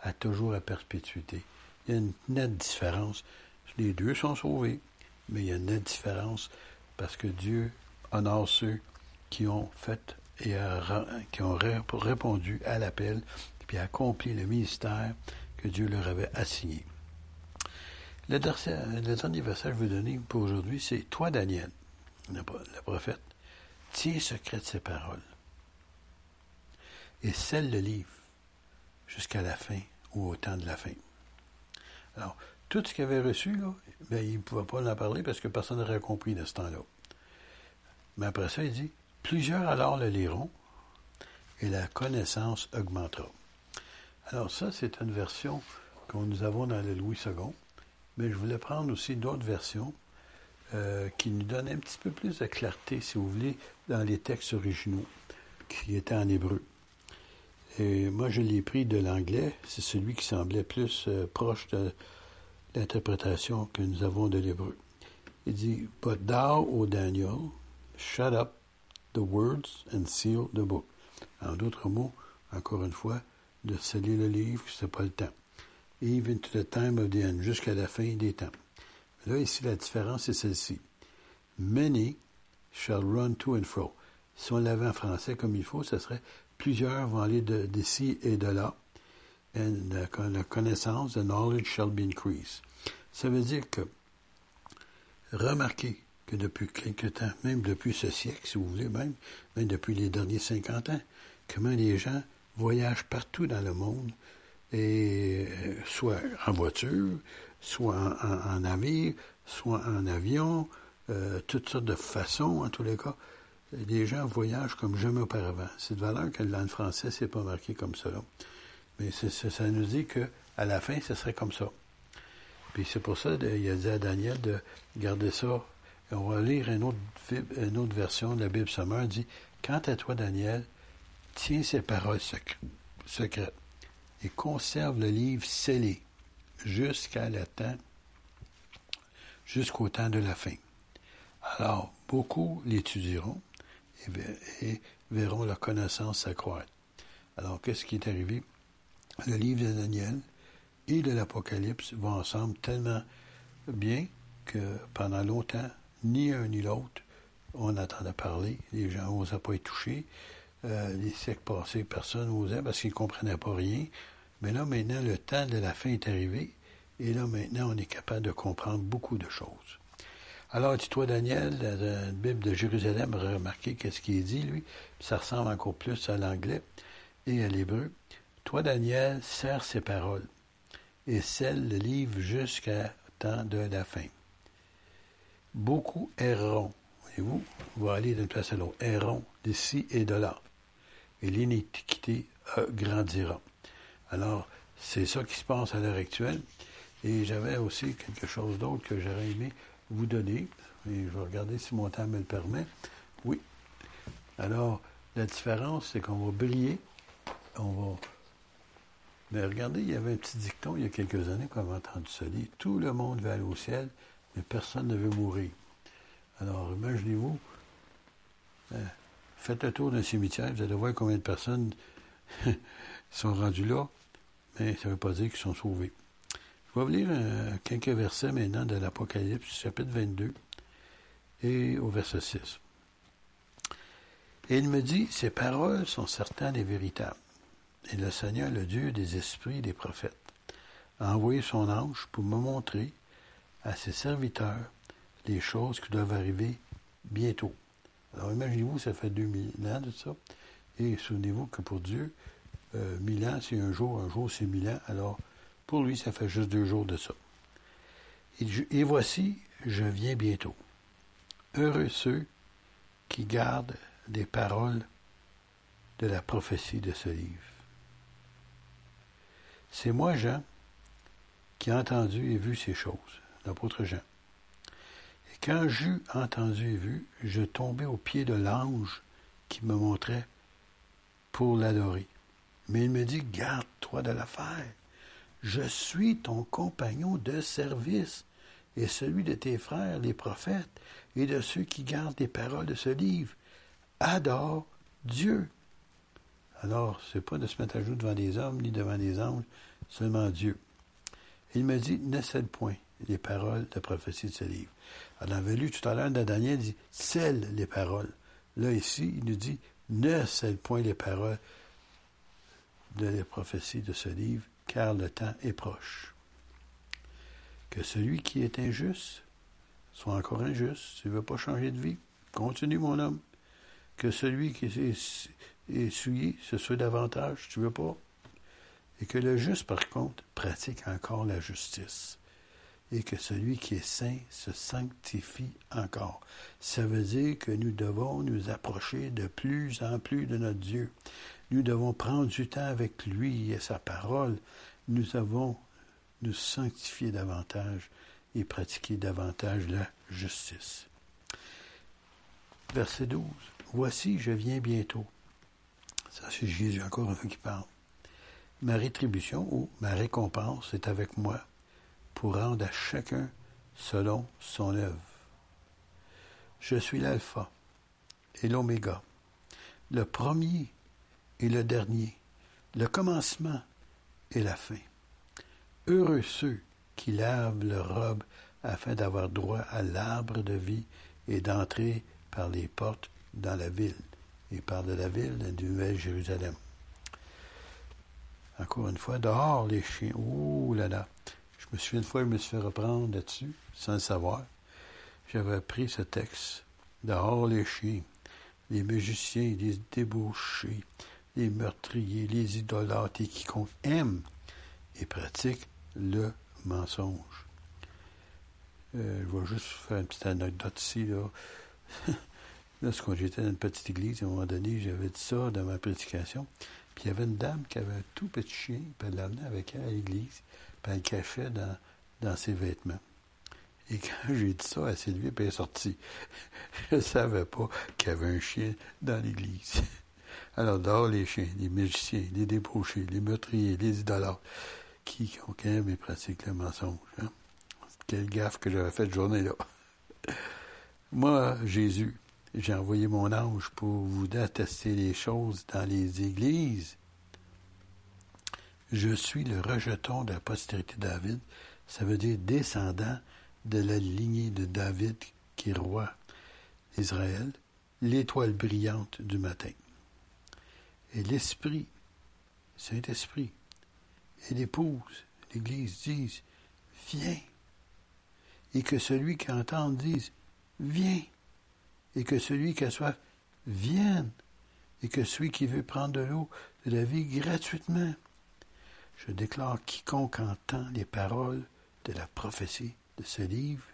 à toujours à perpétuité. Il y a une nette différence. Les deux sont sauvés, mais il y a une nette différence parce que Dieu honore ceux qui ont fait et qui ont répondu à l'appel puis accompli le ministère que Dieu leur avait assigné. Le dernier, verset que je veux donner pour aujourd'hui, c'est Toi, Daniel, le, prophète, tiens secret de ces paroles et scelle le livre jusqu'à la fin ou au temps de la fin. Alors, tout ce qu'il avait reçu, là, ben, il ne pouvait pas en parler parce que personne n'aurait compris de ce temps-là. Mais après ça, il dit, plusieurs alors le liront et la connaissance augmentera. Alors ça, c'est une version que nous avons dans le Louis II. mais je voulais prendre aussi d'autres versions euh, qui nous donnent un petit peu plus de clarté, si vous voulez, dans les textes originaux, qui étaient en hébreu. Et moi, je l'ai pris de l'anglais, c'est celui qui semblait plus euh, proche de l'interprétation que nous avons de l'hébreu. Il dit, But thou, Daniel, shut up the words and seal the book. En d'autres mots, encore une fois, de sceller le livre, c'est pas le temps. Even to the time of the end, jusqu'à la fin des temps. Là, ici, la différence est celle-ci. Many shall run to and fro. Si on l'avait en français comme il faut, ce serait plusieurs vont aller d'ici et de là. And la connaissance, the knowledge shall be increased. Ça veut dire que, remarquez que depuis quelque temps, même depuis ce siècle, si vous voulez, même, même depuis les derniers 50 ans, comment les gens voyagent partout dans le monde, et euh, soit en voiture, soit en, navire, soit en avion, euh, toutes sortes de façons, en tous les cas. Les gens voyagent comme jamais auparavant. C'est de valeur que le français, c'est pas marqué comme ça. Mais ça nous dit que à la fin, ce serait comme ça. Puis c'est pour ça qu'il a dit à Daniel de garder ça. On va lire une autre, version de la Bible Sommaire. dit Quant à toi, Daniel, tiens ces paroles secrètes et conserve le livre scellé jusqu'au temps de la fin. Alors, beaucoup l'étudieront et, verront la connaissance s'accroître. Alors, qu'est-ce qui est arrivé? Le livre de Daniel et de l'Apocalypse vont ensemble tellement bien que pendant longtemps, ni un ni l'autre, on attendait parler, les gens n'osaient pas y toucher. Euh, les siècles passés, personne n'osait parce qu'ils ne comprenaient pas rien. Mais là, maintenant, le temps de la fin est arrivé. Et là, maintenant, on est capable de comprendre beaucoup de choses. Alors, dis-toi, Daniel, la Bible de Jérusalem, remarquez qu'est-ce qu'il dit, lui. Ça ressemble encore plus à l'anglais et à l'hébreu. Toi, Daniel, serre ces paroles et scelle le livre jusqu'à temps de la fin. Beaucoup erreront. Voyez-vous, vous allez d'une place à l'autre. Erreront d'ici et de là. Et l'iniquité grandira. Alors, c'est ça qui se passe à l'heure actuelle. Et j'avais aussi quelque chose d'autre que j'aurais aimé vous donner. Et je vais regarder si mon temps me le permet. Oui. Alors, la différence, c'est qu'on va briller. On va. Mais regardez, il y avait un petit dicton il y a quelques années qu'on avait entendu ça dire. Tout le monde va aller au ciel, mais personne ne veut mourir. Alors, imaginez-vous, euh, faites le tour d'un cimetière, vous allez voir combien de personnes sont rendues là, mais ça ne veut pas dire qu'ils sont sauvés. Je vais vous lire euh, quelques versets maintenant de l'Apocalypse, chapitre 22, et au verset 6. Et il me dit, ces paroles sont certaines et véritables. Et le Seigneur, le Dieu des esprits et des prophètes, a envoyé son ange pour me montrer à ses serviteurs les choses qui doivent arriver bientôt. Alors imaginez-vous, ça fait 2000 ans de ça. Et souvenez-vous que pour Dieu, euh, mille ans, c'est un jour, un jour, c'est mille ans. Alors, pour lui, ça fait juste deux jours de ça. Et, voici, je viens bientôt. Heureux ceux qui gardent les paroles de la prophétie de ce livre. C'est moi, Jean, qui ai entendu et vu ces choses, l'apôtre Jean. Et quand j'eus entendu et vu, je tombais aux pieds de l'ange qui me montrait pour l'adorer. Mais il me dit, garde-toi de l'affaire. Je suis ton compagnon de service et celui de tes frères, les prophètes, et de ceux qui gardent les paroles de ce livre. Adore Dieu. Alors, c'est pas de se mettre à jour devant des hommes ni devant des anges, seulement Dieu. Il me dit, ne cède point les paroles de prophétie de ce livre. On avait lu tout à l'heure dans Daniel, il dit, scelle les paroles. Là, ici, il nous dit, ne cède point les paroles de la prophétie de ce livre, car le temps est proche. Que celui qui est injuste soit encore injuste. Tu ne veux pas changer de vie, continue, mon homme. Que celui qui est, souillé, ce soit davantage, tu ne veux pas? Et que le juste, par contre, pratique encore la justice. Et que celui qui est saint se sanctifie encore. Ça veut dire que nous devons nous approcher de plus en plus de notre Dieu. Nous devons prendre du temps avec lui et sa parole. Nous avons nous sanctifier davantage et pratiquer davantage la justice. Verset 12. Voici, je viens bientôt. Ça, c'est Jésus encore un peu qui parle. Ma rétribution ou ma récompense est avec moi pour rendre à chacun selon son œuvre. Je suis l'alpha et l'oméga, le premier et le dernier, le commencement et la fin. Heureux ceux qui lavent leur robe afin d'avoir droit à l'arbre de vie et d'entrer par les portes dans la ville. Et par de la ville de Nouvelle-Jérusalem. Encore une fois, dehors les chiens. Ouh là là. Je me souviens une fois, je me suis fait reprendre là-dessus, sans le savoir. J'avais appris ce texte. Dehors les chiens, les magiciens, les débauchés, les meurtriers, les idolâtres et quiconque aime et pratique le mensonge. Euh, je vais juste faire une petite anecdote ici. Là. Lorsque j'étais dans une petite église, à un moment donné, j'avais dit ça dans ma prédication. Puis il y avait une dame qui avait un tout petit chien, puis elle l'amenait avec elle à l'église, puis elle dans, ses vêtements. Et quand j'ai dit ça, s'est levée, puis elle est sortie. Je ne savais pas qu'il y avait un chien dans l'église. Alors, dehors les chiens, les magiciens, les débauchés, les meurtriers, les idolâtres, qui aiment et pratiquent le mensonge. Hein? Quelle gaffe que j'avais faite journée-là. Moi, Jésus, j'ai envoyé mon ange pour vous attester les choses dans les églises. Je suis le rejeton de la postérité de David. Ça veut dire descendant de la lignée de David qui est roi d'Israël, l'étoile brillante du matin. Et l'Esprit, Saint-Esprit, et l'épouse, l'Église disent, viens. Et que celui qui entend dise, viens. Et que celui qui a soif vienne. Et que celui qui veut prendre de l'eau de la vie gratuitement. Je déclare quiconque entend les paroles de la prophétie de ce livre,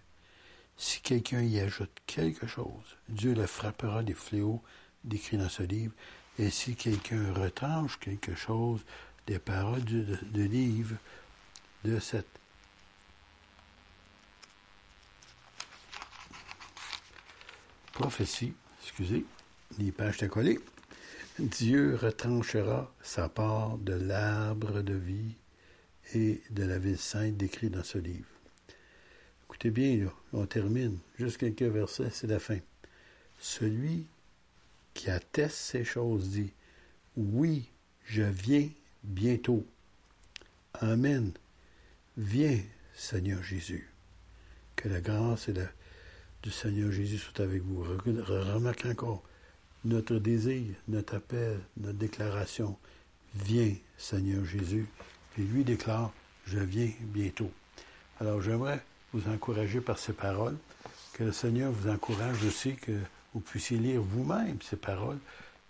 si quelqu'un y ajoute quelque chose, Dieu le frappera des fléaux décrits dans ce livre, et si quelqu'un retranche quelque chose des paroles du, livre de cette prophétie, excusez, les pages de coller, Dieu retranchera sa part de l'arbre de vie et de la ville sainte décrit dans ce livre. Écoutez bien, on termine. Juste quelques versets, c'est la fin. Celui qui atteste ces choses dit, oui, je viens bientôt. Amen. Viens, Seigneur Jésus. Que la grâce et la, du Seigneur Jésus soient avec vous. Remarque encore notre désir, notre appel, notre déclaration. Viens, Seigneur Jésus. Et lui déclare, je viens bientôt. Alors j'aimerais vous encourager par ces paroles, que le Seigneur vous encourage aussi, que vous puissiez lire vous-même ces paroles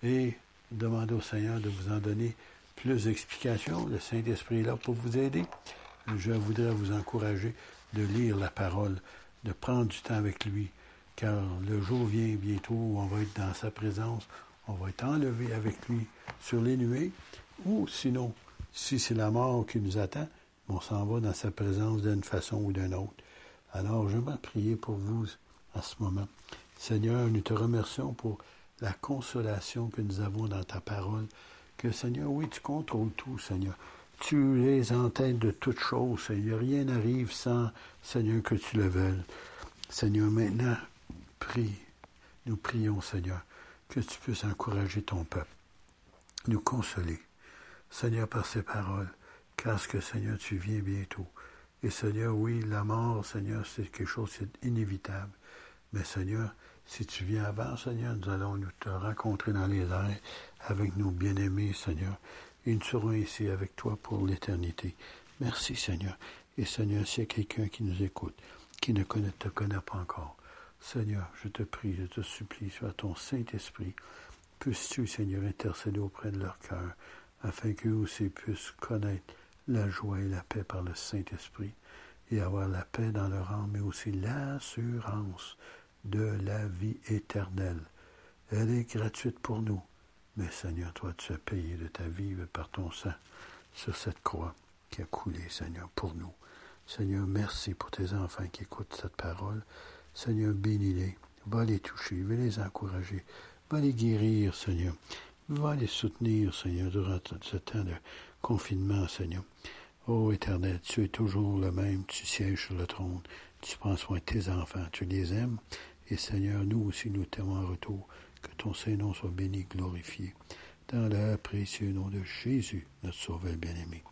et demander au Seigneur de vous en donner plus d'explications. Le Saint-Esprit est là pour vous aider. Je voudrais vous encourager de lire la parole, de prendre du temps avec lui, car le jour vient bientôt où on va être dans sa présence, on va être enlevé avec lui sur les nuées, ou sinon, si c'est la mort qui nous attend, on s'en va dans sa présence d'une façon ou d'une autre. Alors, je vais prier pour vous à ce moment. Seigneur, nous te remercions pour la consolation que nous avons dans ta parole. Que, Seigneur, oui, tu contrôles tout, Seigneur. Tu es en de toutes choses, Seigneur. Rien n'arrive sans, Seigneur, que tu le veuilles. Seigneur, maintenant, prie. Nous prions, Seigneur, que tu puisses encourager ton peuple, nous consoler. Seigneur, par ces paroles, car que, Seigneur, tu viens bientôt. Et Seigneur, oui, la mort, Seigneur, c'est quelque chose d'inévitable. Mais Seigneur, si tu viens avant, Seigneur, nous allons nous te rencontrer dans les airs avec nos bien-aimés, Seigneur. Et nous serons ici avec toi pour l'éternité. Merci, Seigneur. Et Seigneur, s'il y a quelqu'un qui nous écoute, qui ne te connaît pas encore, Seigneur, je te prie, je te supplie, sois ton Saint-Esprit, puisses-tu, Seigneur, intercéder auprès de leur cœur, afin qu'eux aussi puissent connaître la joie et la paix par le Saint-Esprit, et avoir la paix dans leur âme, mais aussi l'assurance de la vie éternelle. Elle est gratuite pour nous, mais Seigneur, toi, tu as payé de ta vie par ton sang sur cette croix qui a coulé, Seigneur, pour nous. Seigneur, merci pour tes enfants qui écoutent cette parole. Seigneur, bénis-les. Va les toucher, va les encourager, va les guérir, Seigneur. Va les soutenir, Seigneur, durant ce temps de confinement, Seigneur. Ô Éternel, tu es toujours le même, tu sièges sur le trône, tu prends soin de tes enfants, tu les aimes. Et Seigneur, nous aussi, nous t'aimons en retour. Que ton Saint-Nom soit béni, glorifié. Dans le précieux nom de Jésus, notre Sauveur bien-aimé.